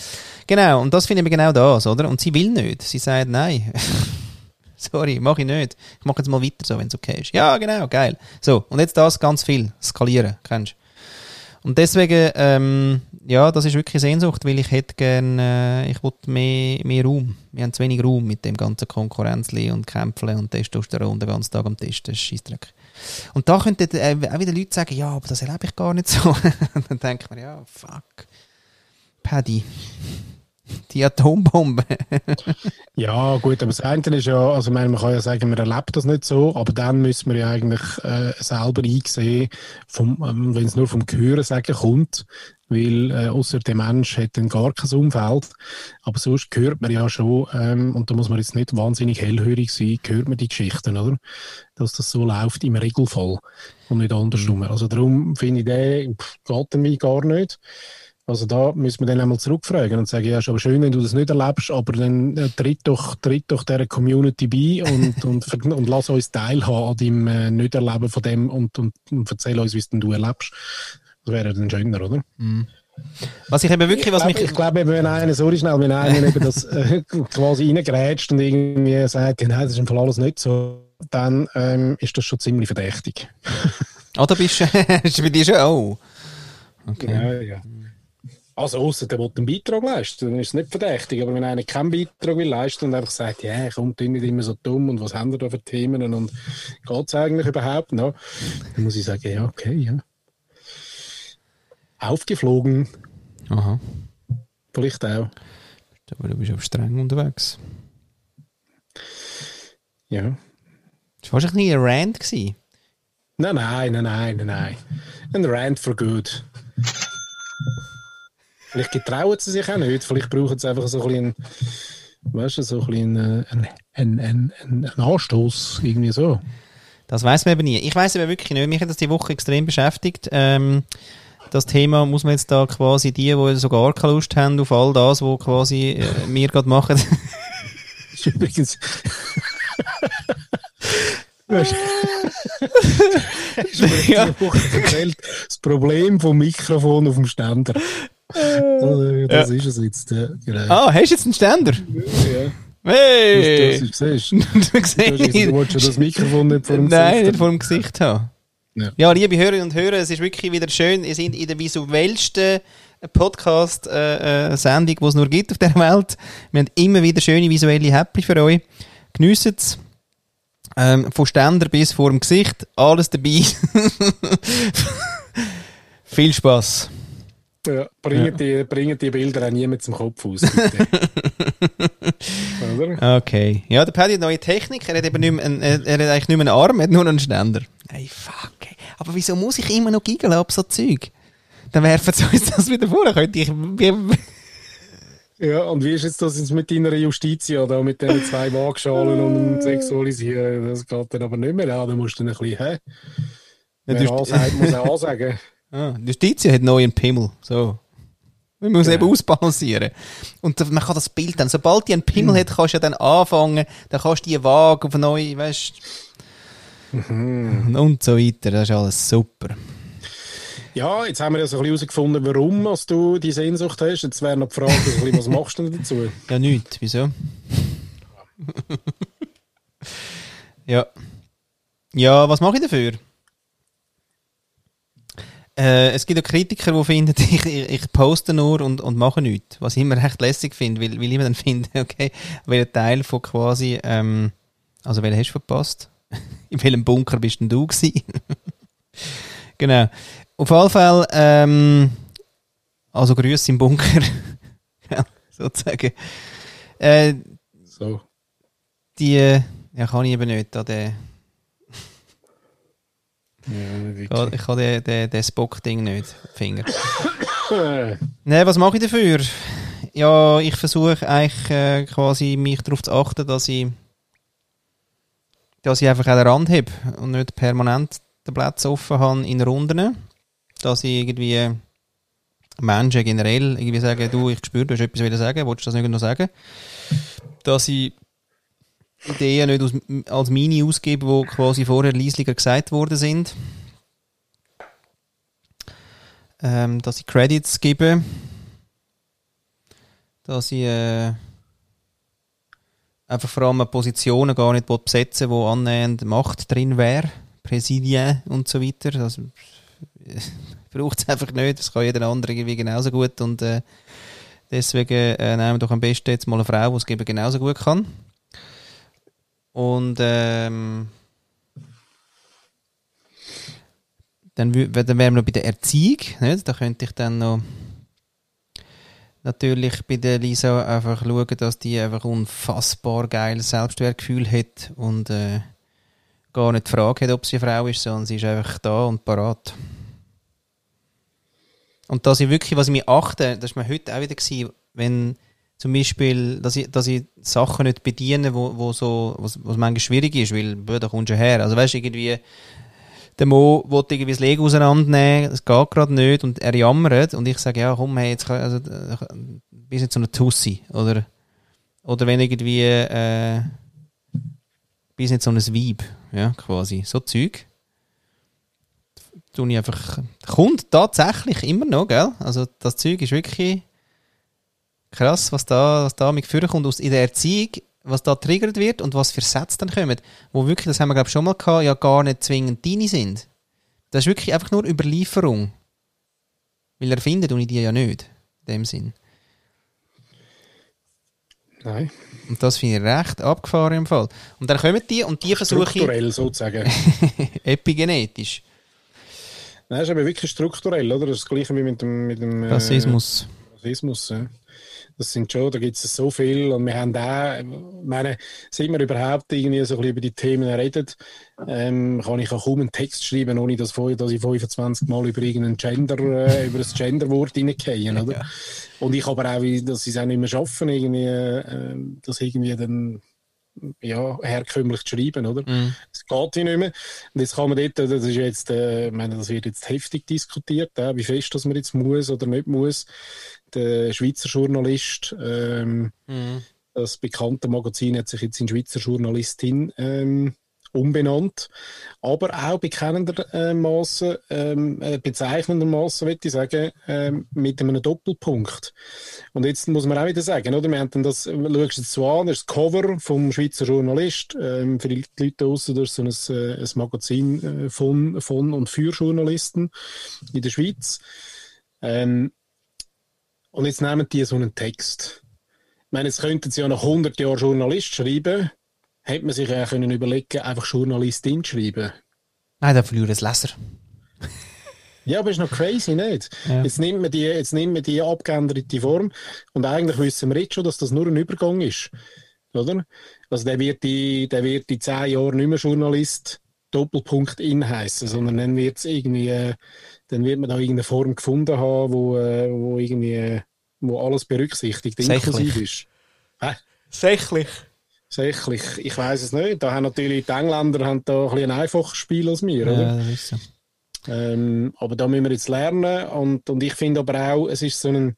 Genau, und das finde ich genau das, oder? Und sie will nicht. Sie sagt, nein. Sorry, mache ich nicht. Ich mache jetzt mal weiter so, wenn es okay ist. Ja, genau, geil. So, und jetzt das ganz viel. Skalieren, kennst du? Und deswegen, ähm, ja, das ist wirklich Sehnsucht, weil ich hätte gerne, äh, ich wollte mehr, mehr Raum. Wir haben zu wenig Raum mit dem ganzen Konkurrenzli und Kämpfen und Testosteron den ganzen Tag am Tisch. Das ist Scheissdreck. Und da könnten äh, auch wieder Leute sagen, ja, aber das erlebe ich gar nicht so. Dann denke ich mir, ja, fuck. Paddy. Die Atombombe. Ja, gut, aber das eine ist ja, also man kann ja sagen, man erlebt das nicht so, aber dann müssen wir ja eigentlich äh, selber einsehen, ähm, wenn es nur vom Hören sagen kommt, weil äh, außer der Mensch hat dann gar kein Umfeld, aber sonst hört man ja schon, ähm, und da muss man jetzt nicht wahnsinnig hellhörig sein, hört man die Geschichten, oder? Dass das so läuft im Regelfall und nicht andersrum. Also darum finde ich, der geht mir gar nicht. Also da müssen wir dann einmal zurückfragen und sagen, ja, ist aber schön, wenn du das nicht erlebst, aber dann äh, tritt doch, tritt doch dieser Community bei und, und, ver- und lass uns teilhaben an deinem äh, Nicht-Erleben von dem und, und, und erzähl uns, wie es denn du erlebst. Das wäre dann schöner, oder? Was ich eben wirklich, was ich mich... glaube, ich glaube, eben, wenn einer, sorry schnell, wenn einer eben das äh, quasi reingrätscht und irgendwie sagt, nein, das ist im Fall alles nicht so, dann ähm, ist das schon ziemlich verdächtig. Oh, da bist du... bei dir schon... Oh. Okay. Ja, ja. Also, außer der will einen Beitrag leisten, dann ist es nicht verdächtig. Aber wenn einer keinen Beitrag will leisten und einfach sagt, ja, komm, tu nicht immer so dumm und was haben wir da für Themen und geht es eigentlich überhaupt noch? Dann muss ich sagen, ja, okay, ja. Aufgeflogen, Aha. vielleicht auch. Aber du bist aber streng unterwegs. Ja. Das war wahrscheinlich ein Rant. Gewesen. Nein, nein, nein, nein, nein. Ein Rant for good. Vielleicht getrauen sie sich auch nicht. Vielleicht brauchen sie einfach so ein bisschen, weißt du, so ein bisschen äh, ein, ein, ein, ein, ein Anstoß, irgendwie so. Das weiß man eben nie. Ich weiß eben wirklich nicht. Mich hat das die Woche extrem beschäftigt. Ähm, das Thema muss man jetzt da quasi die, die so gar keine Lust haben auf all das, was quasi äh, wir gerade machen. Das ist übrigens. Du, du mir Ja. erzählt, das Problem vom Mikrofon auf dem Ständer. Also, das ist es jetzt. Ja, genau. ah, hast du jetzt einen Ständer? Ja. Hey! Das, das, das siehst. du Du, hast jetzt- siehst. du willst ja das Mikrofon nicht vor dem Nein, Gesicht nicht vor dem Gesicht haben. Ja. Ja. liebe Hörerinnen und Hörer, es ist wirklich wieder schön. Ihr seid in der visuellsten Podcast-Sendung, die es nur gibt auf der Welt. Wir haben immer wieder schöne visuelle Happy für euch. Geniessen es. Ähm, von Ständer bis vor dem Gesicht. Alles dabei. Viel Spaß. Ja, bringen, Die, bringen die Bilder auch niemand zum Kopf aus. Oder? Okay. Ja, der Paddy hat neue Technik. Er hat eben nicht mehr einen, er hat eigentlich nicht mehr einen Arm, er hat nur einen Ständer. Ey, fuck. ey. Aber wieso muss ich immer noch giggeln ab so Zeug? Dann werfen sie uns das wieder vor. Dann könnte ich... Ja, und wie ist jetzt das jetzt mit deiner Justitia da, mit den zwei Waagschalen und Sexualisieren? Das geht dann aber nicht mehr an. Da musst du dann ein bisschen, hä? Wer du- A sagt, muss auch A sagen. Ah, die Justitia hat neuen Pimmel. So. Man muss Genau. eben ausbalancieren. Und man kann das Bild dann, sobald die einen Pimmel hat, kannst du ja dann anfangen, dann kannst du die Waage auf neu, weißt Und so weiter. Das ist alles super. Ja, jetzt haben wir ja so ein bisschen herausgefunden, warum als du die Sehnsucht hast. Jetzt wäre noch die Frage, so ein bisschen, was machst du denn dazu? Ja, nichts. Wieso? ja. Ja, was mache ich dafür? Äh, es gibt auch Kritiker, die finden, ich, ich, poste nur und, und mache nichts. Was ich immer recht lässig finde, weil, weil ich mir dann finde, okay, welcher Teil von quasi, ähm, also welchen hast du verpasst? In welchem Bunker bist denn du gewesen? genau. Auf jeden Fall, ähm, also Grüße im Bunker, ja, sozusagen. Äh, So. die, ja, kann ich eben nicht, da der, Ja, ich habe den, den, den Spock-Ding nicht, Finger. Nein, was mache ich dafür? Ja, ich versuche eigentlich äh, quasi mich darauf zu achten, dass ich, dass ich einfach den Rand habe und nicht permanent den Platz offen habe in Runden. Dass ich irgendwie Menschen generell irgendwie sagen, du, ich spüre, du hast etwas wieder sagen, willst du das nicht noch sagen? Dass ich Ideen nicht aus, als meine ausgeben, die quasi vorher leislicher gesagt worden sind. Ähm, dass ich Credits gebe. Dass ich äh, einfach vor allem Positionen gar nicht besetzen wo annähernd Macht drin wäre. Präsidien und so weiter. Das braucht es einfach nicht. Das kann jeder andere irgendwie genauso gut. Und äh, deswegen äh, nehmen wir doch am besten jetzt mal eine Frau, die es eben genauso gut kann. Und ähm, dann, dann wären wir noch bei der Erziehung. Nicht? Da könnte ich dann noch natürlich bei der Lisa einfach schauen, dass die einfach unfassbar geiles Selbstwertgefühl hat und äh, gar nicht die Frage hat, ob sie eine Frau ist, sondern sie ist einfach da und parat. Und dass ich wirklich, was ich mir achte, das war mir heute auch wieder gewesen, wenn zum Beispiel, dass ich, dass ich Sachen nicht bediene, wo, wo so, was, was manchmal schwierig ist, weil, da kommst du her. Also weißt du, irgendwie, der Mo will irgendwie das Lego auseinandernehmen, es geht gerade nicht und er jammert und ich sage, ja komm, hey, jetzt kann, also, bist nicht so eine Tussi, oder, oder wenn irgendwie, äh, bist nicht so ein Weib, ja, quasi, so Zeug. Tue ich einfach, kommt tatsächlich immer noch, gell, also das Zeug ist wirklich krass, was da, was da mit vorkommt aus in der Erziehung, was da triggert wird und was für Sätze dann kommen, wo wirklich, das haben wir glaube schon mal gehabt, ja gar nicht zwingend deine sind. Das ist wirklich einfach nur Überlieferung. Weil erfinden tue ich die ja nicht, in dem Sinn. Nein. Und das finde ich recht abgefahren im Fall. Und dann kommen die und die versuche ich... Strukturell sozusagen. epigenetisch. Nein, das ist aber wirklich strukturell, oder? Das ist das gleiche wie mit dem... Mit dem Rassismus. Äh, Rassismus, ja. Das sind schon, da gibt es so viel und wir haben da, meine, seit wir überhaupt irgendwie so ein bisschen über die Themen reden, ähm, kann ich auch kaum einen Text schreiben, ohne dass, dass ich 25 Mal über irgendein Gender, äh, über das Genderwort hineingehe, oder? Ja. Und ich aber auch, dass sie es auch nicht mehr schaffen, irgendwie, äh, das irgendwie dann, ja, herkömmlich zu schreiben, oder? Mhm. Das geht wie nicht mehr. Und jetzt kann man dort, das ist jetzt, äh, ich meine, das wird jetzt heftig diskutiert, äh, wie fest dass man jetzt muss oder nicht muss der Schweizer Journalist. Ähm, mhm. Das bekannte Magazin hat sich jetzt in Schweizer Journalistin ähm, umbenannt. Aber auch bekennendermaßen, ähm, äh, bezeichnendermaßen, würde ich sagen, ähm, mit einem Doppelpunkt. Und jetzt muss man auch wieder sagen, oder? Wir haben das, schaust du so an, das Cover vom Schweizer Journalist, ähm, für die Leute das ist so ein, äh, ein Magazin äh, von, von und für Journalisten in der Schweiz. Ähm, und jetzt nehmen die so einen Text. Ich meine, jetzt könnten sie ja nach 100 Jahren Journalist schreiben. Hätte man sich ja können überlegen, einfach Journalistin schreiben. Nein, dann verlieren das Leser. Ja, aber ist noch crazy, nicht? Ja. Jetzt, nimmt man die, jetzt nimmt man die abgeänderte Form und eigentlich wissen wir jetzt schon, dass das nur ein Übergang ist. Oder? Also der wird die, der wird die zehn Jahre nicht mehr Journalist Doppelpunkt in heißen, sondern dann wird es irgendwie, dann wird man da irgendeine Form gefunden haben, wo, äh, wo irgendwie, wo alles berücksichtigt, inklusiv ist. Hä? Sächlich. Sächlich, ich weiß es nicht. Da haben natürlich die Engländer haben da ein, ein einfaches Spiel als wir, oder? Ja, das ist so. Ähm, aber da müssen wir jetzt lernen und, und ich finde aber auch, es ist so ein,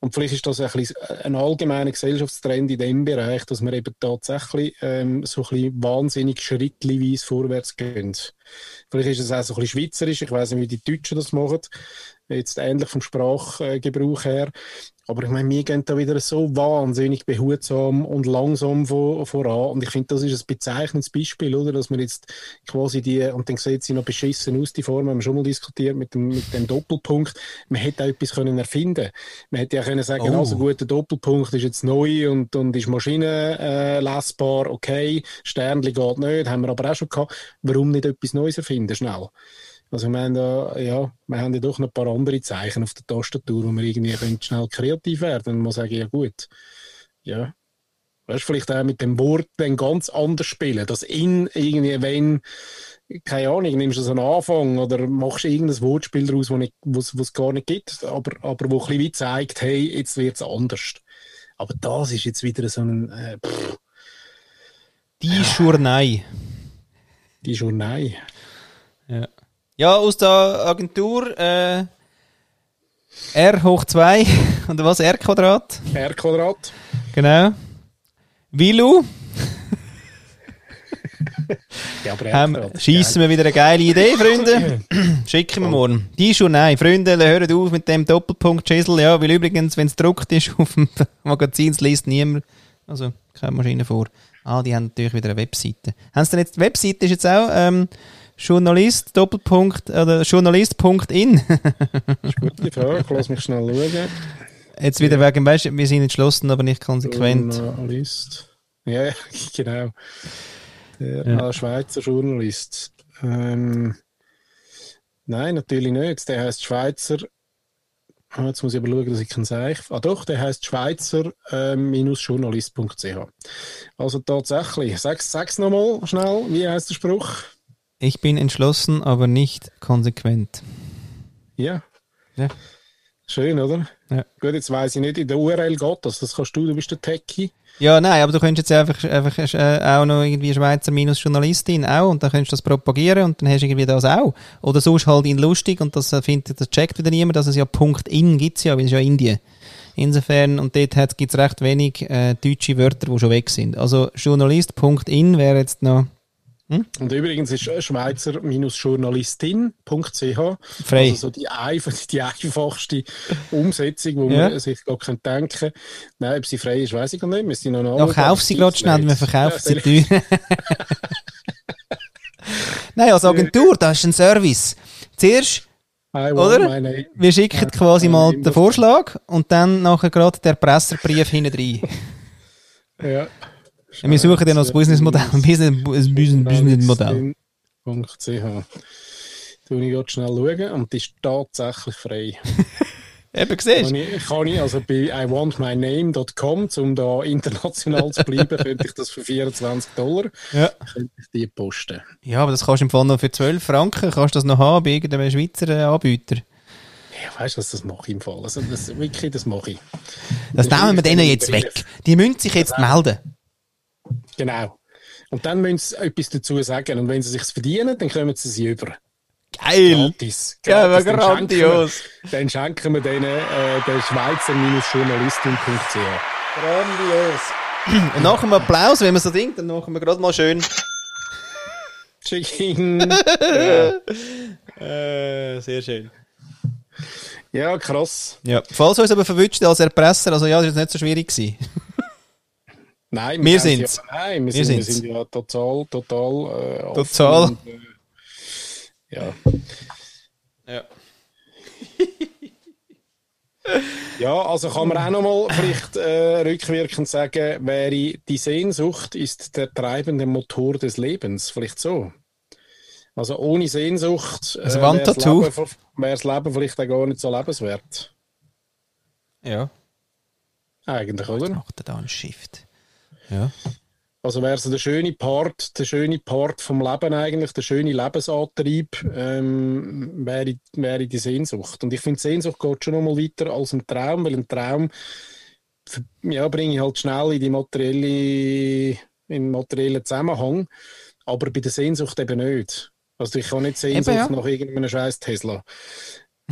und vielleicht ist das ein, bisschen ein allgemeiner Gesellschaftstrend in dem Bereich, dass wir eben tatsächlich ähm, so ein bisschen wahnsinnig schrittweise vorwärts gehen. Vielleicht ist es auch so ein bisschen schweizerisch, ich weiß nicht, wie die Deutschen das machen, jetzt ähnlich vom Sprachgebrauch her. Aber ich meine, wir gehen da wieder so wahnsinnig behutsam und langsam vor, voran. Und ich finde, das ist ein bezeichnendes Beispiel, oder? Dass man jetzt quasi die, und dann sieht sie noch beschissen aus, die Form, haben wir schon mal diskutiert mit dem, mit dem Doppelpunkt. Man hätte auch etwas können erfinden Man hätte ja können sagen, oh. also gut, der Doppelpunkt ist jetzt neu und, und ist maschinenlesbar, äh, okay. Sternli geht nicht, haben wir aber auch schon gehabt. Warum nicht etwas Neues erfinden, schnell? Also wir haben, da, ja, wir haben ja doch noch ein paar andere Zeichen auf der Tastatur, wo wir irgendwie können schnell kreativ werden und man sagen, ja gut, ja, weißt vielleicht auch mit dem Wort dann ganz anders spielen, dass in irgendwie, wenn, keine Ahnung, nimmst du so einen Anfang oder machst du irgendein Wortspiel daraus, was es gar nicht gibt, aber, aber wo ein bisschen wie zeigt, hey, jetzt wird es anders. Aber das ist jetzt wieder so ein, äh, Die Journei. Die Journei. Ja. Aus der Agentur äh, R hoch 2 oder was? R Quadrat? R Quadrat. Genau. Wilu. Ja, Ähm, Schießen wir wieder eine geile Idee, Freunde. Schicken wir morgen. Die schon nein. Freunde, hört auf mit dem Doppelpunkt Chisel. Ja, weil übrigens, wenn es gedruckt ist auf dem Magazin, es liest niemand. Also, keine Maschine vor. Ah, die haben natürlich wieder eine Webseite. Haben sie denn jetzt, die Webseite ist jetzt auch, ähm, Journalist, Doppelpunkt, oder Journalist.in. Gute Frage, ich lass mich schnell schauen. jetzt wieder wegen, weißt du, wir sind entschlossen, aber nicht konsequent. Journalist. Ja, ja, genau. Der Ja. ah, Schweizer Journalist. Ähm, nein, natürlich nicht. Der heißt Schweizer. Ah, Jetzt muss ich aber schauen, dass ich keinen Seich. Ah doch, der heißt Schweizer ähm. Also tatsächlich. Sag's, sag's nochmal schnell. Wie heißt der Spruch? Ich bin entschlossen, aber nicht konsequent. Ja. Ja. Schön, oder? Ja. Gut, jetzt weiss ich nicht, in der URL geht das. Das kannst du, du bist der Techie. Ja, nein, aber du könntest jetzt einfach, einfach äh, auch noch irgendwie Schweizer minus Journalistin auch und dann könntest du das propagieren und dann hast du irgendwie das auch. Oder sonst halt in lustig und das äh, findet, das checkt wieder niemand, dass es ja Punkt in gibt's ja, weil es ist ja Indien. Insofern, und dort gibt es recht wenig äh, deutsche Wörter, die schon weg sind. Also Journalist.in wäre jetzt noch Und übrigens ist schweizer-journalistin.ch also so die, einf die einfachste Umsetzung, wo Ja. man sich gar kann denken Nein, ob sie frei ist, weiß ich gar nicht. Wir sind noch nachschauen, kauf sie gerade schnell, wir verkaufen sie teuer. Nein, als Agentur, das ist ein Service. Zuerst Oder? Wir schicken quasi mal den Vorschlag und dann nachher gerade der Presserbrief hinten rein. Ja. Wir suchen dann noch das Businessmodell. Business, Businessmodell. Journalistin.ch. Tue ich gerade schnell schauen und die ist tatsächlich frei. Eben, siehst Kann ich, kann ich also bei iwantmyname.com, um da international zu bleiben, könnte ich das für 24 Dollar Ja. könnte ich die posten. ja, aber das kannst du im Fall noch für 12 Franken kannst du das noch haben bei irgendeinem Schweizer äh, Anbieter. Ja, weißt du, was das mache ich im Fall? Also das, wirklich, das mache ich. Das Das nehmen wir denen jetzt weg. Die müssen sich jetzt melden. Genau. Und dann müssen sie etwas dazu sagen. Und wenn sie sich verdienen, dann kommen sie sie über. Geil! Gratis. Ja, Gratis. Dann grandios. Schenken wir, dann schenken wir denen äh, den Schweizer-Journalistin.ch. Grandios! Und nach dem Applaus, wenn man so denkt, dann machen wir gerade mal schön. Chicken. Äh, sehr schön. ja, krass. Ja. Falls uns aber verwünscht als Erpresser, also ja, das ist jetzt nicht so schwierig gewesen. Nein, Wir haben sind's. Ja, nein, wir, Wir sind, wir sind ja total, total. Äh, Total. Und, äh, ja. Ja. ja, also kann man auch nochmal vielleicht äh, rückwirkend sagen, wäre die Sehnsucht ist der treibende Motor des Lebens. Vielleicht so. Also ohne Sehnsucht Also äh, Wandtattoo. wäre das Leben- Leben vielleicht auch gar nicht so lebenswert. Ja. Eigentlich, Jetzt oder? macht er da einen Shift. Ja. Also wäre so der schöne Part, der schöne Part vom Leben eigentlich, der schöne Lebensantrieb, ähm, wäre, wäre die Sehnsucht. Und ich finde, Sehnsucht geht schon nochmal weiter als ein Traum, weil ein Traum ja, bringe ich halt schnell in die materielle, in den materiellen Zusammenhang, aber bei der Sehnsucht eben nicht. Also ich kann nicht Sehnsucht ja. nach irgendeinem scheiß Tesla.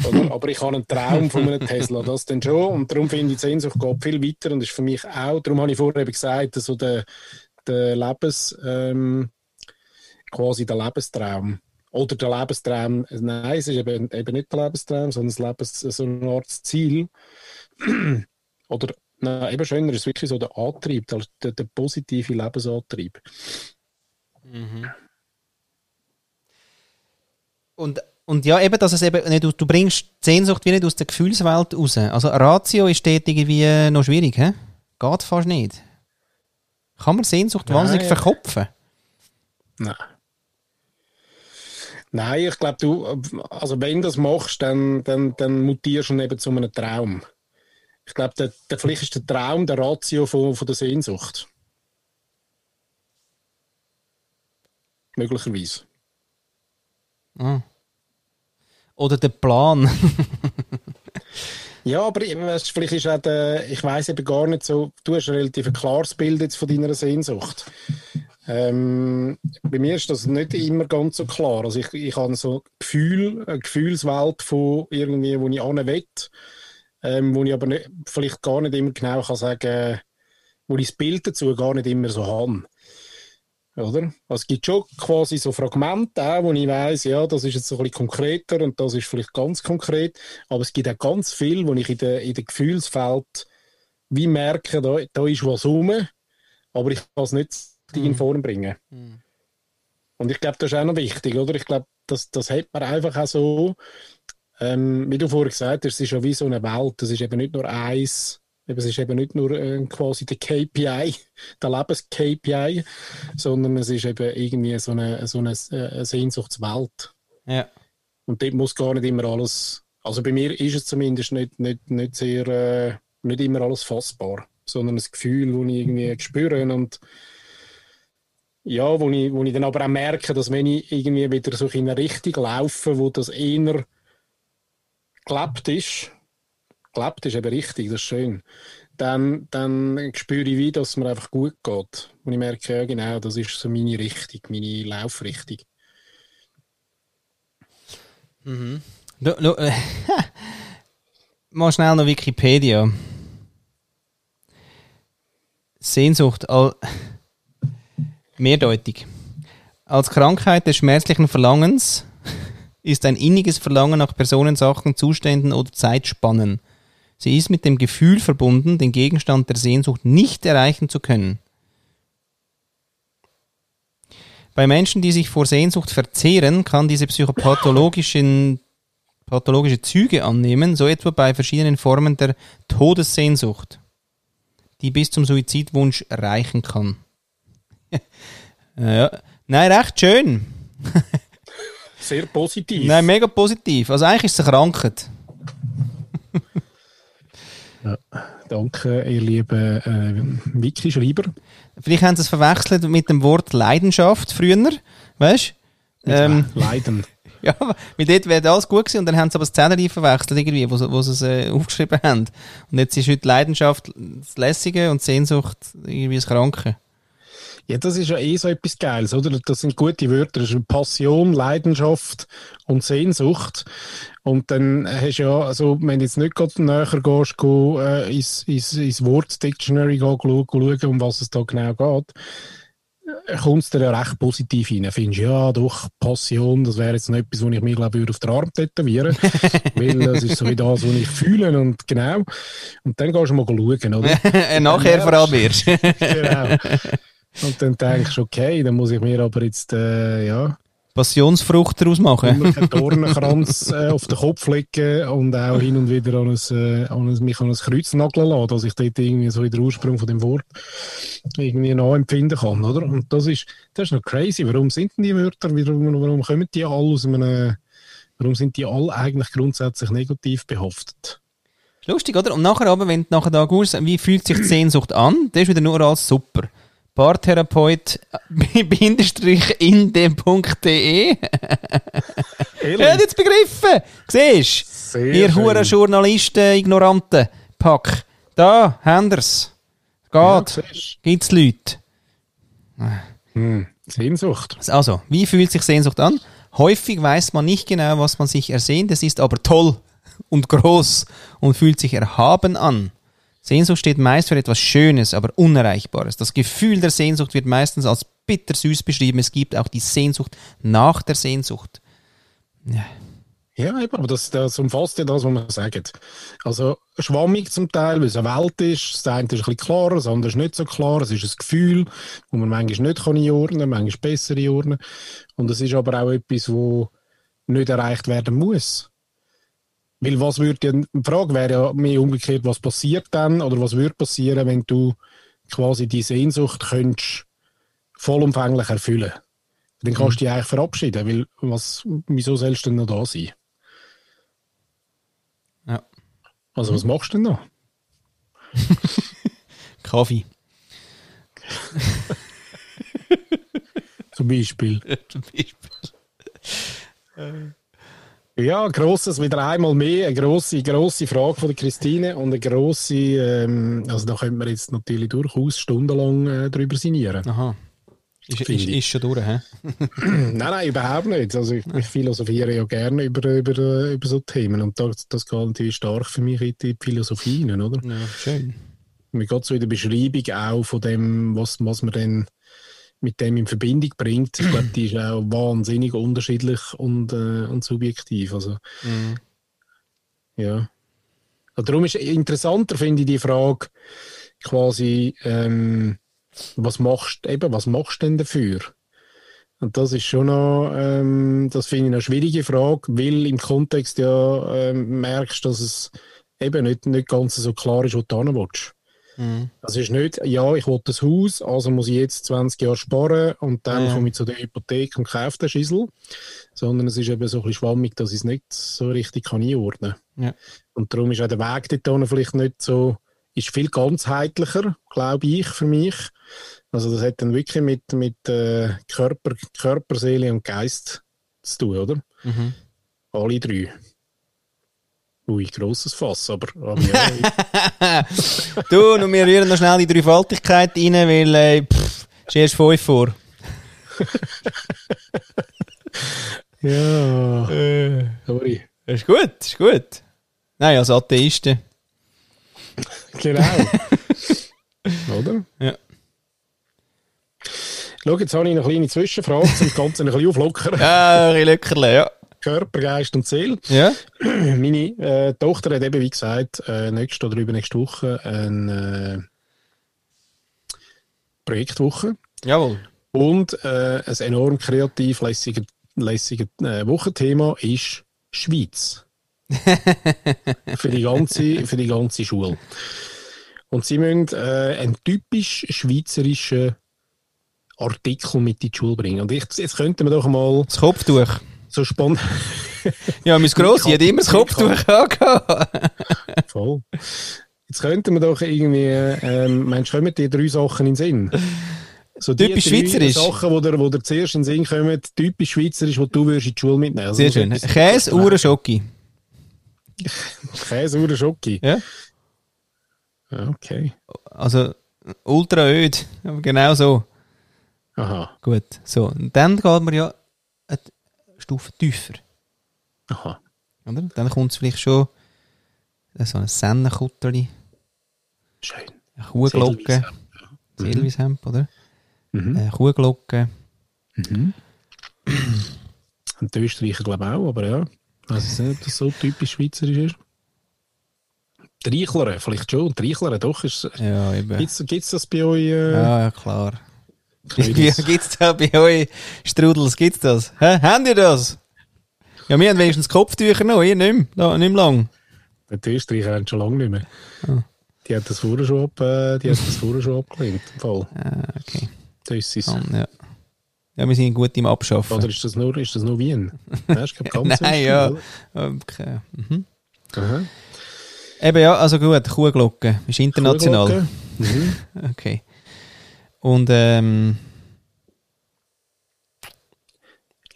Aber ich habe einen Traum von einem Tesla, das dann schon. Und darum finde ich, die Sehnsucht geht viel weiter und ist für mich auch, darum habe ich vorher eben gesagt, so der, der Lebens, ähm, quasi der Lebenstraum. Oder der Lebenstraum, nein, es ist eben, eben nicht der Lebenstraum, sondern das Lebens, so eine Art Ziel. Oder, nein, eben schöner ist wirklich so der Antrieb, der, der, der positive Lebensantrieb. Und, und ja, eben, dass es eben nicht, du, du bringst die Sehnsucht wie nicht aus der Gefühlswelt raus. Also Ratio ist dort irgendwie noch schwierig, hä? Geht fast nicht. Kann man Sehnsucht Nein. wahnsinnig verkopfen? Nein. Nein, ich glaube, du, also wenn du das machst, dann, dann, dann mutierst du eben zu einem Traum. Ich glaube, der, der, vielleicht ist der Traum der Ratio von, von der Sehnsucht. Möglicherweise. Ah. Oder der Plan. Ja, aber weißt, vielleicht ist auch der, ich weiß eben gar nicht so, du hast ein relativ klares Bild jetzt von deiner Sehnsucht. Ähm, bei mir ist das nicht immer ganz so klar. Also ich, ich habe so Gefühl, eine Gefühlswelt von irgendwie, wo ich hin will, ähm, wo ich aber nicht, vielleicht gar nicht immer genau kann sagen, wo ich das Bild dazu gar nicht immer so habe. Oder? Also es gibt schon quasi so Fragmente, auch, wo ich weiß, ja, das ist jetzt so ein bisschen konkreter und das ist vielleicht ganz konkret. Aber es gibt auch ganz viel, wo ich in der, in der Gefühlsfeld wie merke, da, da ist was rum, aber ich kann es nicht in Form bringen. Mhm. Und ich glaube, das ist auch noch wichtig, oder? Ich glaube, das, das hat man einfach auch so, ähm, wie du vorhin gesagt hast, es ist ja wie so eine Welt, es ist eben nicht nur eins, eben, es ist eben nicht nur äh, quasi der KPI, der Lebens-KPI, sondern es ist eben irgendwie so eine, so eine, äh, eine Sehnsuchtswelt. Ja. Und dort muss gar nicht immer alles, also bei mir ist es zumindest nicht, nicht, nicht sehr, äh, nicht immer alles fassbar, sondern ein Gefühl, das ich irgendwie spüre und ja, wo ich, wo ich dann aber auch merke, dass wenn ich irgendwie wieder so in eine Richtung laufe, wo das eher gelebt ist, gelebt ist eben richtig, das ist schön, dann, dann spüre ich wie, dass es mir einfach gut geht. Und ich merke, ja genau, das ist so meine Richtung, meine Laufrichtung. Du, du, äh, mal schnell noch Wikipedia. Sehnsucht, all, mehrdeutig. Als Krankheit des schmerzlichen Verlangens ist ein inniges Verlangen nach Personen, Sachen, Zuständen oder Zeitspannen. Sie ist mit dem Gefühl verbunden, den Gegenstand der Sehnsucht nicht erreichen zu können. Bei Menschen, die sich vor Sehnsucht verzehren, kann diese psychopathologischen pathologische Züge annehmen, so etwa bei verschiedenen Formen der Todessehnsucht, die bis zum Suizidwunsch reichen kann. ja. Nein, recht schön. Sehr positiv. Nein, mega positiv. Also eigentlich ist es eine Krankheit. Danke, ihr lieben äh, Wiki-Schreiber. Vielleicht haben sie es verwechselt mit dem Wort Leidenschaft früher, weißt du? Ähm, Leiden. ja, mit dort wäre alles gut gewesen und dann haben sie aber das Zählerchen verwechselt irgendwie, wo, sie- wo sie es äh, aufgeschrieben haben. Und jetzt ist heute Leidenschaft das Lässige und Sehnsucht irgendwie das Kranke. Ja, das ist ja eh so etwas Geiles, oder? Das sind gute Wörter. Das ist Passion, Leidenschaft und Sehnsucht. Und dann hast du ja, also, wenn du jetzt nicht gerade näher gehst, go, äh, ins, ins, ins Wort-Dictionary schauen, um was es da genau geht, äh, kommst du dir ja recht positiv rein. Findest ja, doch, Passion, das wäre jetzt noch etwas, was ich mir, glaube ich, auf den Arm tätowieren Weil das ist so wie das, was ich fühle und genau. Und dann gehst du mal schauen, oder? Nachher vor allem wirst. genau. Und dann denkst du, okay, dann muss ich mir aber jetzt, äh, ja, Passionsfrucht daraus machen. immer einen Dornenkranz äh, auf den Kopf legen und auch hin und wieder an ein, äh, an ein, mich an ein Kreuz nageln lassen, dass ich dort irgendwie so in den Ursprung von dem Wort irgendwie nachempfinden kann, oder? Und das ist, das ist noch crazy. Warum sind denn die Wörter, warum, warum kommen die alle aus einem, warum sind die alle eigentlich grundsätzlich negativ behaftet? Lustig, oder? Und nachher aber, wenn du nachher da gehst, wie fühlt sich die Sehnsucht an? Das ist wieder nur alles super. Paartherapeut äh, bindestrich in dem.de. Er hat jetzt begriffen. Siehst Sehr Ihr huren Journalisten, Ignoranten. Pack. Da. Ja, Geht. siehst Gibt's Leute. du. hm. Sehnsucht. Also, wie fühlt sich Sehnsucht an? Häufig weiß man nicht genau, was man sich ersehnt. Es ist aber toll und groß und fühlt sich erhaben an. Sehnsucht steht meist für etwas Schönes, aber Unerreichbares. Das Gefühl der Sehnsucht wird meistens als bittersüß beschrieben. Es gibt auch die Sehnsucht nach der Sehnsucht. Ja, eben, aber das, das umfasst ja das, was man sagt. Also schwammig zum Teil, weil es eine Welt ist. Das eine ist ein bisschen klarer, das andere ist nicht so klar. Es ist ein Gefühl, das man manchmal nicht kann einordnen kann, manchmal besser einordnen. Und es ist aber auch etwas, das nicht erreicht werden muss. Weil was würde die Frage wäre ja mehr umgekehrt, was passiert dann oder was würde passieren, wenn du quasi die Sehnsucht könntest vollumfänglich erfüllen. Dann kannst du dich eigentlich verabschieden, weil was, wieso sollst du denn noch da sein? Ja. Also was machst du denn noch? Kaffee. Zum Beispiel. Zum Beispiel. Ja, grosses, wieder einmal mehr, eine grosse, grosse Frage von der Christine und eine grosse, ähm, also da könnte man jetzt natürlich durchaus stundenlang äh, drüber sinnieren. Aha. Ist, ist, ist schon durch, hä? nein, nein, überhaupt nicht. Also ich, ich philosophiere ja gerne über, über, äh, über so Themen und das, das geht natürlich stark für mich in die Philosophie hinein, oder? Ja, schön. Mir geht so in der Beschreibung auch von dem, was, was man dann mit dem in Verbindung bringt, ich glaube, die ist auch wahnsinnig unterschiedlich und, äh, und subjektiv. Also, Mhm. ja. Also darum ist interessanter, finde ich, die Frage quasi, ähm, was machst eben, was machst du denn dafür? Und das ist schon noch, ähm, das finde ich eine schwierige Frage, weil im Kontext ja ähm, merkst, dass es eben nicht, nicht ganz so klar ist, wo du hin willst. Mhm. Es ist nicht, ja, ich will das Haus, also muss ich jetzt 20 Jahre sparen und dann Ja. komme ich zu der Hypothek und kaufe den Schissel. Sondern es ist eben so ein bisschen schwammig, dass ich es nicht so richtig kann einordnen kann. Ja. Und darum ist auch der Weg dort vielleicht nicht so, ist viel ganzheitlicher, glaube ich, für mich. Also das hat dann wirklich mit, mit äh, Körper, Körper, Seele und Geist zu tun, oder? Mhm. Alle drei. Ui, grosses Fass, aber, ja, du, und wir rühren noch schnell die Dreifaltigkeit rein, weil äh, pff, ist erst fünf vor. ja, Äh, sorry. ist gut, ist gut. Nein, als Atheisten. Genau. Oder? Ja. Schau, jetzt habe ich eine kleine Zwischenfrage, um das Ganze ein bisschen auflockern. Ja, ein bisschen Lückerle, ja. Körper, Geist und Seele. Ja? Meine äh, Tochter hat eben, wie gesagt, äh, nächste oder übernächste Woche eine äh, Projektwoche Jawohl. und äh, ein enorm kreativ lässiges lässige, äh, Wochenthema ist Schweiz. für, die ganze, für die ganze Schule. Und sie müssen äh, einen typisch schweizerischen Artikel mit in die Schule bringen. Und ich, jetzt könnten wir doch mal Das Kopftuch. So spannend. Ja, mein Grossi hat immer das Kopftuch angehabt. Voll. Jetzt könnten wir doch irgendwie, ähm, meinst du, kommen dir drei Sachen in den Sinn? So Typisch schweizerisch. Sachen, die dir, wo dir zuerst in den Sinn kommen, typisch schweizerisch, die du würdest in die Schule mitnehmen also Sehr schön. etwas- Käse, Uhren, Schoki. Käse oder Schoki. Ja? Ja, Okay. Also, ultra öd. Aber genau so. Aha. Gut. So, und dann geht man ja Stufe tiefer. Aha. Oder? Dann kommt es vielleicht schon äh, so ein Sennenkutteli, Schön. eine Kuhglocke, Silvishemd, oder? Mhm. Eine Kuhglocke. Mhm. Und die Österreicher glaube ich auch, aber ja. Also nicht, ob das so typisch schweizerisch ist. Die Reichlere, vielleicht schon. Die Reichlere, doch. Ist, Ja, eben. gibt's, gibt's das bei euch? Äh, Ja, ja, klar. Gibt es da bei euch Strudels? Gibt's das? Hä? Habt ihr das? Ja, wir haben wenigstens Kopftücher noch, ihr nicht mehr, nicht mehr lang. Die Österreicher haben schon lange nicht mehr. Ah. Die hat das vorher schon, ab, äh, die hat das vorher schon abgelehnt. Im Fall. Ah, okay. Das ist es. Ah, ja. ja, wir sind gut im Abschaffen. Oder ist das nur, ist das nur Wien? Nein, Österreich, ja. Okay. Mhm. Aha. Eben ja, also gut, Kuhglocke ist international. Kuhglocke. Mhm. Okay. Und ähm,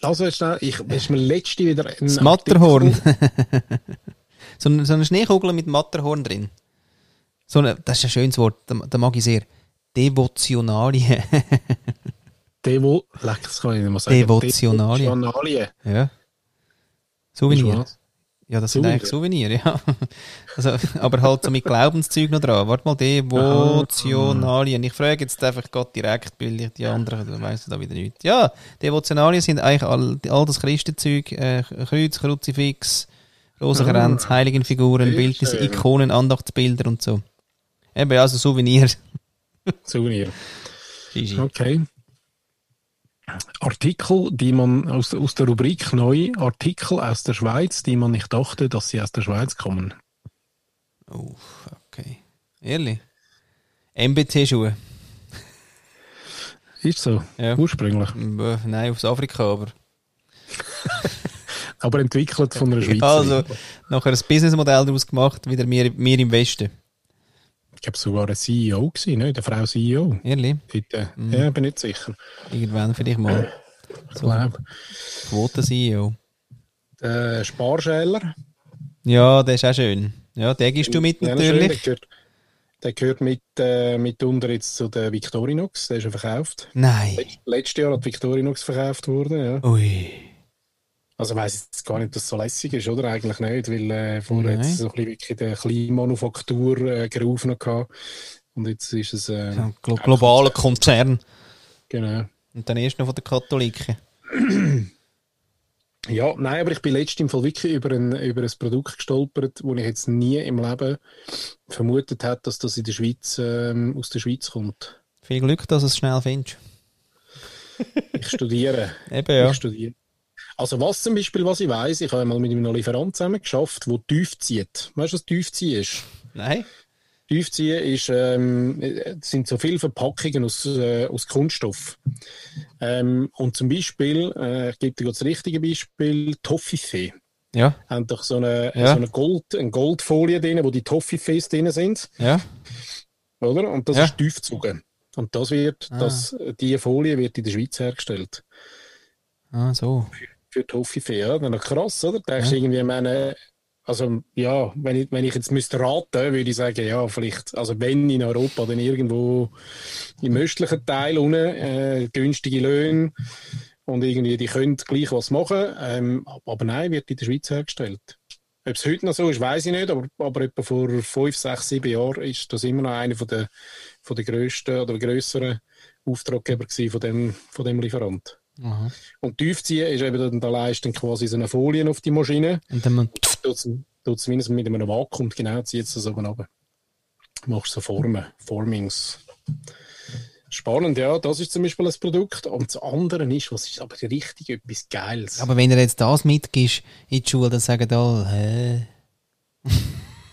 Also, jetzt schnell, ich, ist mir letzte wieder ein das Matterhorn. So, eine, so eine Schneekugel mit Matterhorn drin. So eine, das ist ein schönes Wort, da, mag ich sehr. Devotionalien. Devo, leck, das kann ich nicht mehr sagen. Devotionalien. Devotionalien. ja. Souvenir. Ja, das sind Souvenir. eigentlich Souvenir, ja. Also, aber halt so mit Glaubenszeug noch dran. Warte mal, Devotionalien. Ich frage jetzt einfach Gott direkt, weil ich die anderen, du weißt da wieder nicht. Ja, Devotionalien sind eigentlich all, all das Christenzeug, äh, Kreuz, Kruzifix, Rosenkranz, Heiligenfiguren, sehr Bildnisse. Ikonen, Andachtsbilder und so. Eben, also Souvenir. Souvenir. Okay. Artikel, die man aus, aus der Rubrik neu, Artikel aus der Schweiz, die man nicht dachte, dass sie aus der Schweiz kommen. Oh, okay. Ehrlich? MBT-Schuhe. Ist so, Ja. ursprünglich. Nein, aus Afrika, aber. Aber entwickelt von einer Schweizer. Ja, also nachher ein Businessmodell daraus gemacht, wieder wir im Westen. Ich glaube sogar eine CEO gewesen, ne? Eine Frau CEO. Ehrlich? Dort, äh, Mhm. Ja, bin nicht sicher. Irgendwann vielleicht mal. Ich glaube. Quoten-CEO. Der Sparschäler. Ja, der ist auch schön. Ja, den gibst du mit Ja, natürlich. gehört, der gehört mit, äh, mitunter jetzt zu der Victorinox. Der ist schon verkauft. Nein. Letzt- Letztes Jahr hat Victorinox verkauft worden, ja. Ui. Also ich weiss jetzt gar nicht, ob das so lässig ist, oder? Eigentlich nicht, weil äh, vorher hat es so ein bisschen wirklich den Kleinmanufaktur äh, gerufen gehabt. Und jetzt ist es... Äh, Ein glo globaler Konzern. Genau. Und dann erst noch von den Katholiken. Ja, nein, aber ich bin letztens im Fall wirklich über ein, über ein Produkt gestolpert, wo ich jetzt nie im Leben vermutet hätte, dass das in der Schweiz, ähm, aus der Schweiz kommt. Viel Glück, dass du es schnell findest. Ich studiere. Eben, ja. Ich studiere. Also was zum Beispiel, was ich weiß, ich habe mal mit einem Lieferant zusammen geschafft, der tief zieht. Weißt du, was tiefziehen ist? Nein? Tiefziehen ist, ähm, sind so viele Verpackungen aus, äh, aus Kunststoff. Ähm, und zum Beispiel, äh, ich gebe dir das richtige Beispiel, Toffifee. Ja, Haben doch so eine, Ja. so eine, Gold, eine Goldfolie drin, wo die Toffifees drin sind, ja. oder? Und das Ja. ist tiefgezogen. Und das wird, Ah. das, die Folie wird in der Schweiz hergestellt. Ah, so. Für Toffifee, ja. Dann noch krass, oder? Denkst du irgendwie, meine, also, ja, wenn ich, wenn ich jetzt müsste raten, würde ich sagen, ja, vielleicht, also wenn in Europa, dann irgendwo im östlichen Teil unten, äh, günstige Löhne und irgendwie, die können gleich was machen, ähm, aber nein, wird in der Schweiz hergestellt. Ob es heute noch so ist, weiß ich nicht, aber, aber etwa vor fünf, sechs, sieben Jahren ist das immer noch einer von der, von der grössten oder grösseren Auftraggeber von dem, von dem Lieferant. Aha. Und tiefziehen ist eben dann, da leist dann quasi so eine Folie auf die Maschine, Und dann tut es mindestens mit einem Vakuum, genau, zieht es das oben runter. Machst so Formen, Formings. Spannend, ja, das ist zum Beispiel ein Produkt. Und das andere ist, was ist aber richtig etwas Geiles. Aber wenn du jetzt das mitgibst in die Schule, dann sagen alle, hä?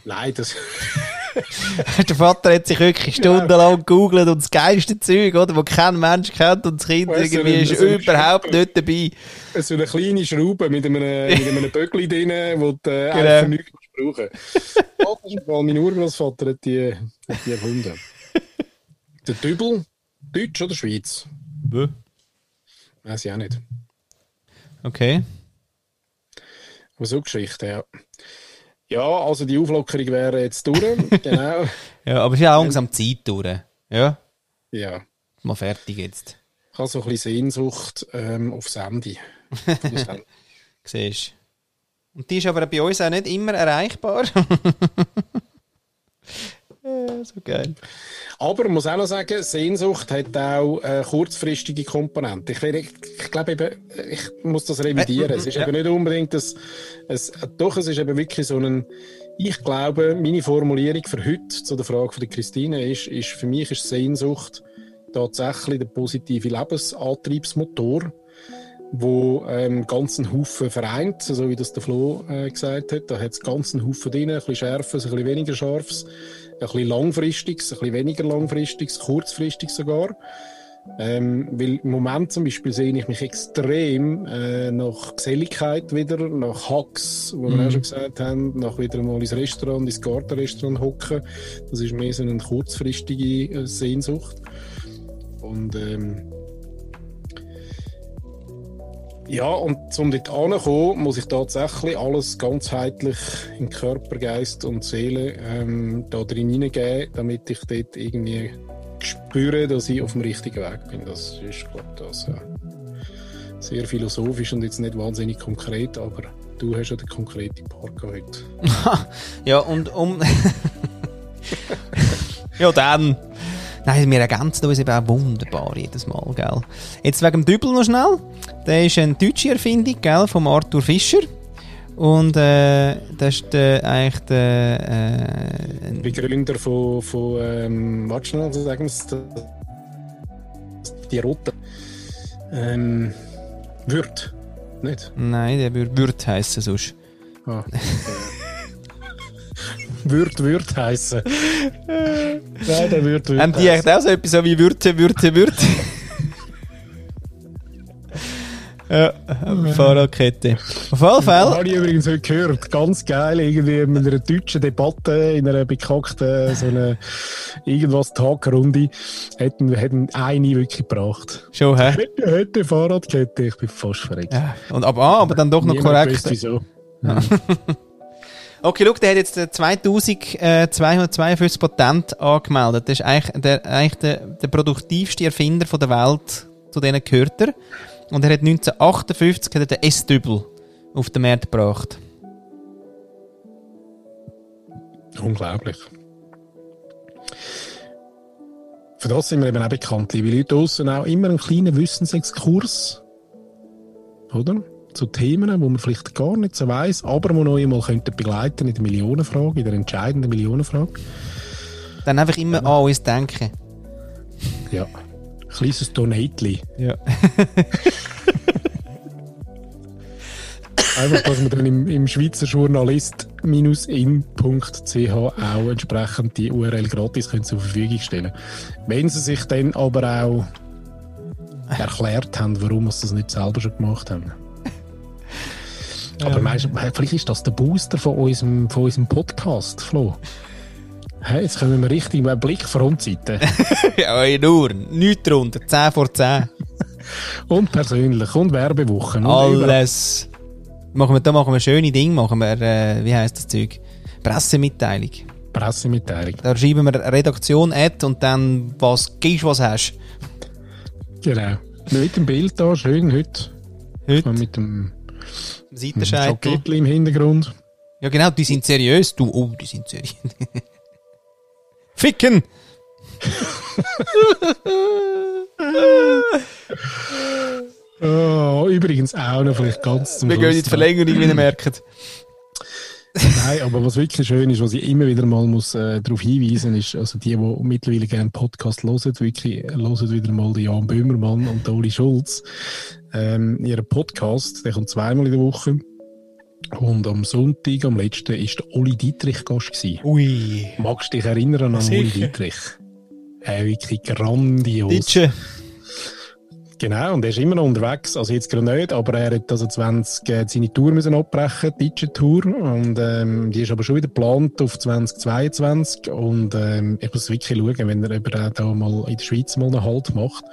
Nein, das, Der Vater hat sich wirklich stundenlang gegoogelt und das geilste Zeug, oder, wo kein Mensch kennt und das Kind Weißt irgendwie ist überhaupt nicht dabei. so eine kleine Schraube mit einem, mit einem Böckli drin, wo du äh, Genau. einfach nichts brauchen kannst. Mein Urgroßvater hat die, hat die erfunden. Der Dübel, Deutsch oder Schweiz? Weiß ich auch nicht. Okay. Aber so Geschichte, ja. Ja, also die Auflockerung wäre jetzt durch. genau. Ja, aber es ist ja auch langsam Zeit durch. Ja, Ja. mal fertig jetzt. Ich habe so ein bisschen Sehnsucht ähm, aufs Handy. Aufs Handy. Siehst Und die ist aber bei uns auch nicht immer erreichbar. ja, so geil. Aber man muss auch noch sagen, Sehnsucht hat auch äh, kurzfristige Komponenten. Ich, werde- ich glaube eben, ich muss das revidieren. Es ist ja. eben nicht unbedingt das, es, doch, es ist eben wirklich so ein, ich glaube, meine Formulierung für heute zu der Frage von der Christine ist, ist für mich ist Sehnsucht tatsächlich der positive Lebensantriebsmotor, wo ähm, ganzen Haufen vereint, so wie das der Flo äh, gesagt hat. Da hat es ganzen Haufen drin, ein bisschen Schärfes, ein bisschen weniger Scharfes, ein bisschen langfristiges, ein bisschen weniger langfristiges, kurzfristig sogar. Ähm, weil im Moment zum Beispiel sehe ich mich extrem äh, nach Geselligkeit wieder, nach Hacks, wo wir auch schon gesagt haben, nach wieder mal ins Restaurant, ins Gartenrestaurant hocken. Das ist mehr so eine kurzfristige äh, Sehnsucht. Und ähm, ja, und um dort anzukommen, muss ich tatsächlich alles ganzheitlich in Körper, Geist und Seele ähm, da drin hineingeben, damit ich dort irgendwie spüre, dass ich auf dem richtigen Weg bin. Das ist, glaube ich, das, ja. Sehr philosophisch und jetzt nicht wahnsinnig konkret, aber du hast ja den konkreten gehabt heute. Ja, und um. ja, dann. Nein, wir ergänzen uns eben auch wunderbar jedes Mal, gell? Jetzt wegen dem Dübel noch schnell. Der ist eine deutsche Erfindung, gell, von Arthur Fischer. Und äh, das ist der, eigentlich der. Äh, ein- Begründer von, von ähm, warte schnell, sagen wir es, die Rote. Ähm, Würth, nicht? nein, der würde Würth heissen sonst. Ah. Würth, Würth heißen. Nein, der Würth, Würth Haben die echt auch so etwas wie Würze, Würze, Würze? Ja, Fahrradkette. Auf jeden Fall. Habe ich übrigens heute gehört. Ganz geil, irgendwie in einer deutschen Debatte, in einer bekackten, so eine, irgendwas Tagrunde, hätten, hätten eine wirklich gebracht. Schon, hä? Hätte, hätte Fahrradkette, ich bin fast verreckt. Ja, und, aber, ah, aber dann doch noch Niemand korrekt. wusste, wieso. Okay, schau, der hat jetzt äh, 2252 Patent angemeldet. Das ist eigentlich der, eigentlich der, der produktivste Erfinder von der Welt. Zu denen gehört er. Und er hat 1958 hat er den S-Dübel auf den Markt gebracht. Unglaublich. Für das sind wir eben auch bekannt, liebe Leute draussen, auch immer einen kleinen Wissensexkurs, oder? Zu Themen, wo man vielleicht gar nicht so weiss, aber wo noch einmal könnte begleiten in der Millionenfrage, in der entscheidenden Millionenfrage. Dann einfach immer an uns denken. Ja. Ein kleines Donatli. Ja. Einfach, dass man dann im, im Schweizer Journalist-in.ch auch entsprechend die URL gratis können zur Verfügung stellen Wenn sie sich dann aber auch erklärt haben, warum sie das nicht selber schon gemacht haben. Aber meinst, du, vielleicht ist das der Booster von unserem, von unserem Podcast, Flo. Hey, jetzt können wir richtig einen Blick Frontseite. ja, nur. Nichts drunter. 10 vor 10. und persönlich und Werbewochen. Und Alles. Machen wir, da machen wir schöne Dinge. Machen wir, äh, wie heisst das Zeug? Pressemitteilung. Pressemitteilung. Da schreiben wir Redaktion Ad und dann was gibst, was hast. Genau. Mit dem Bild da, schön heute. Heute. Mit dem Seitenscheitel. Jackett im Hintergrund. Ja, genau, die sind seriös. Du, oh, die sind seriös. Ficken! Oh, übrigens auch noch vielleicht ganz zum Wir gehen in die Verlängerung, wie ihr merkt. Nein, aber was wirklich schön ist, was ich immer wieder mal muss, äh, darauf hinweisen ist, also die, die mittlerweile gerne Podcast hören, wirklich hören wieder mal den Jan Böhmermann und den Uli Schulz. Ähm, ihren Podcast, der kommt zweimal in der Woche. Und am Sonntag, am letzten, ist der Uli Dietrich Gast gewesen. Ui. Magst du dich erinnern an Sicher. Uli Dietrich? Äh, wirklich grandios. Ditsche. Genau, und er ist immer noch unterwegs, also jetzt gerade nicht, aber er hat also 20 äh, seine Tour müssen abbrechen, die Deutsche Tour, und ähm, die ist aber schon wieder geplant auf 2022 und ähm, ich muss wirklich schauen, wenn er eben auch da mal in der Schweiz mal einen Halt macht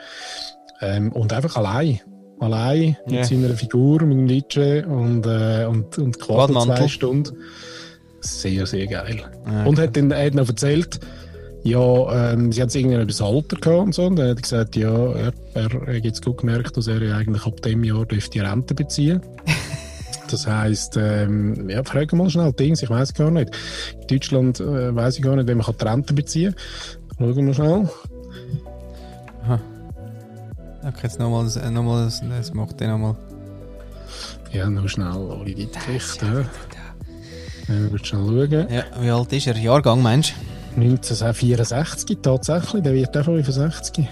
ähm, und einfach allein, allein mit Ja. seiner Figur, mit dem Deutschen und, äh, und, und quasi Badmantel. zwei Stunden. Sehr, sehr geil. Ja. Und hat dann er hat noch erzählt, ja, ähm, sie hat irgendwie das Alter gehabt und so. Und er hat gesagt, ja, er, er hat jetzt gut gemerkt, dass er ja eigentlich ab dem Jahr die Rente beziehen. Das heisst, ähm, ja, frage mal schnell Dings, ich weiß gar nicht. In Deutschland äh, weiß ich gar nicht, wie man die Rente beziehen kann. Schauen wir schnell. Okay, jetzt nochmal, das, nochmal, das, das macht den nochmal. Ja, nur schnell, Dietrich. da. Ja, wir schnell schauen. Ja, wie alt ist er? Jahrgang, Mensch? 1964 tatsächlich, der wird auch 65.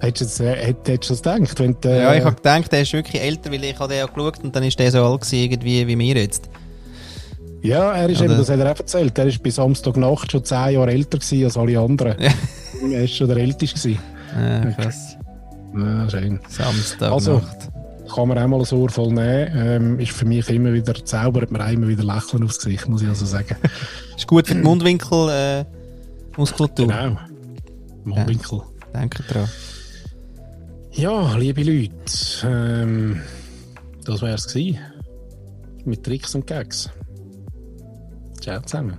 Hättest du, jetzt, äh, hätt- hättest du das gedacht? Wenn äh, Ja, ich habe gedacht, der ist wirklich älter, weil ich habe den ja geschaut und dann ist der so alt gewesen, irgendwie wie wir jetzt. Ja, er ist Oder- eben, das hat er auch erzählt, er ist bis Samstagnacht schon zehn Jahre älter gewesen als alle anderen. Ja. er ist schon der Älteste gewesen. Ja, krass. Ja, schön. Samstag Also. Kann man auch mal ein Ohr voll nehmen. Ähm, ist für mich immer wieder, zaubert mir immer wieder Lächeln aufs Gesicht, muss ich also sagen. Ist gut für die Mundwinkel, äh, Muskulatur. genau. Mundwinkel. Denke dran. Ja, liebe Leute, ähm, das wär's gewesen. Mit Tricks und Gags. Ciao zusammen.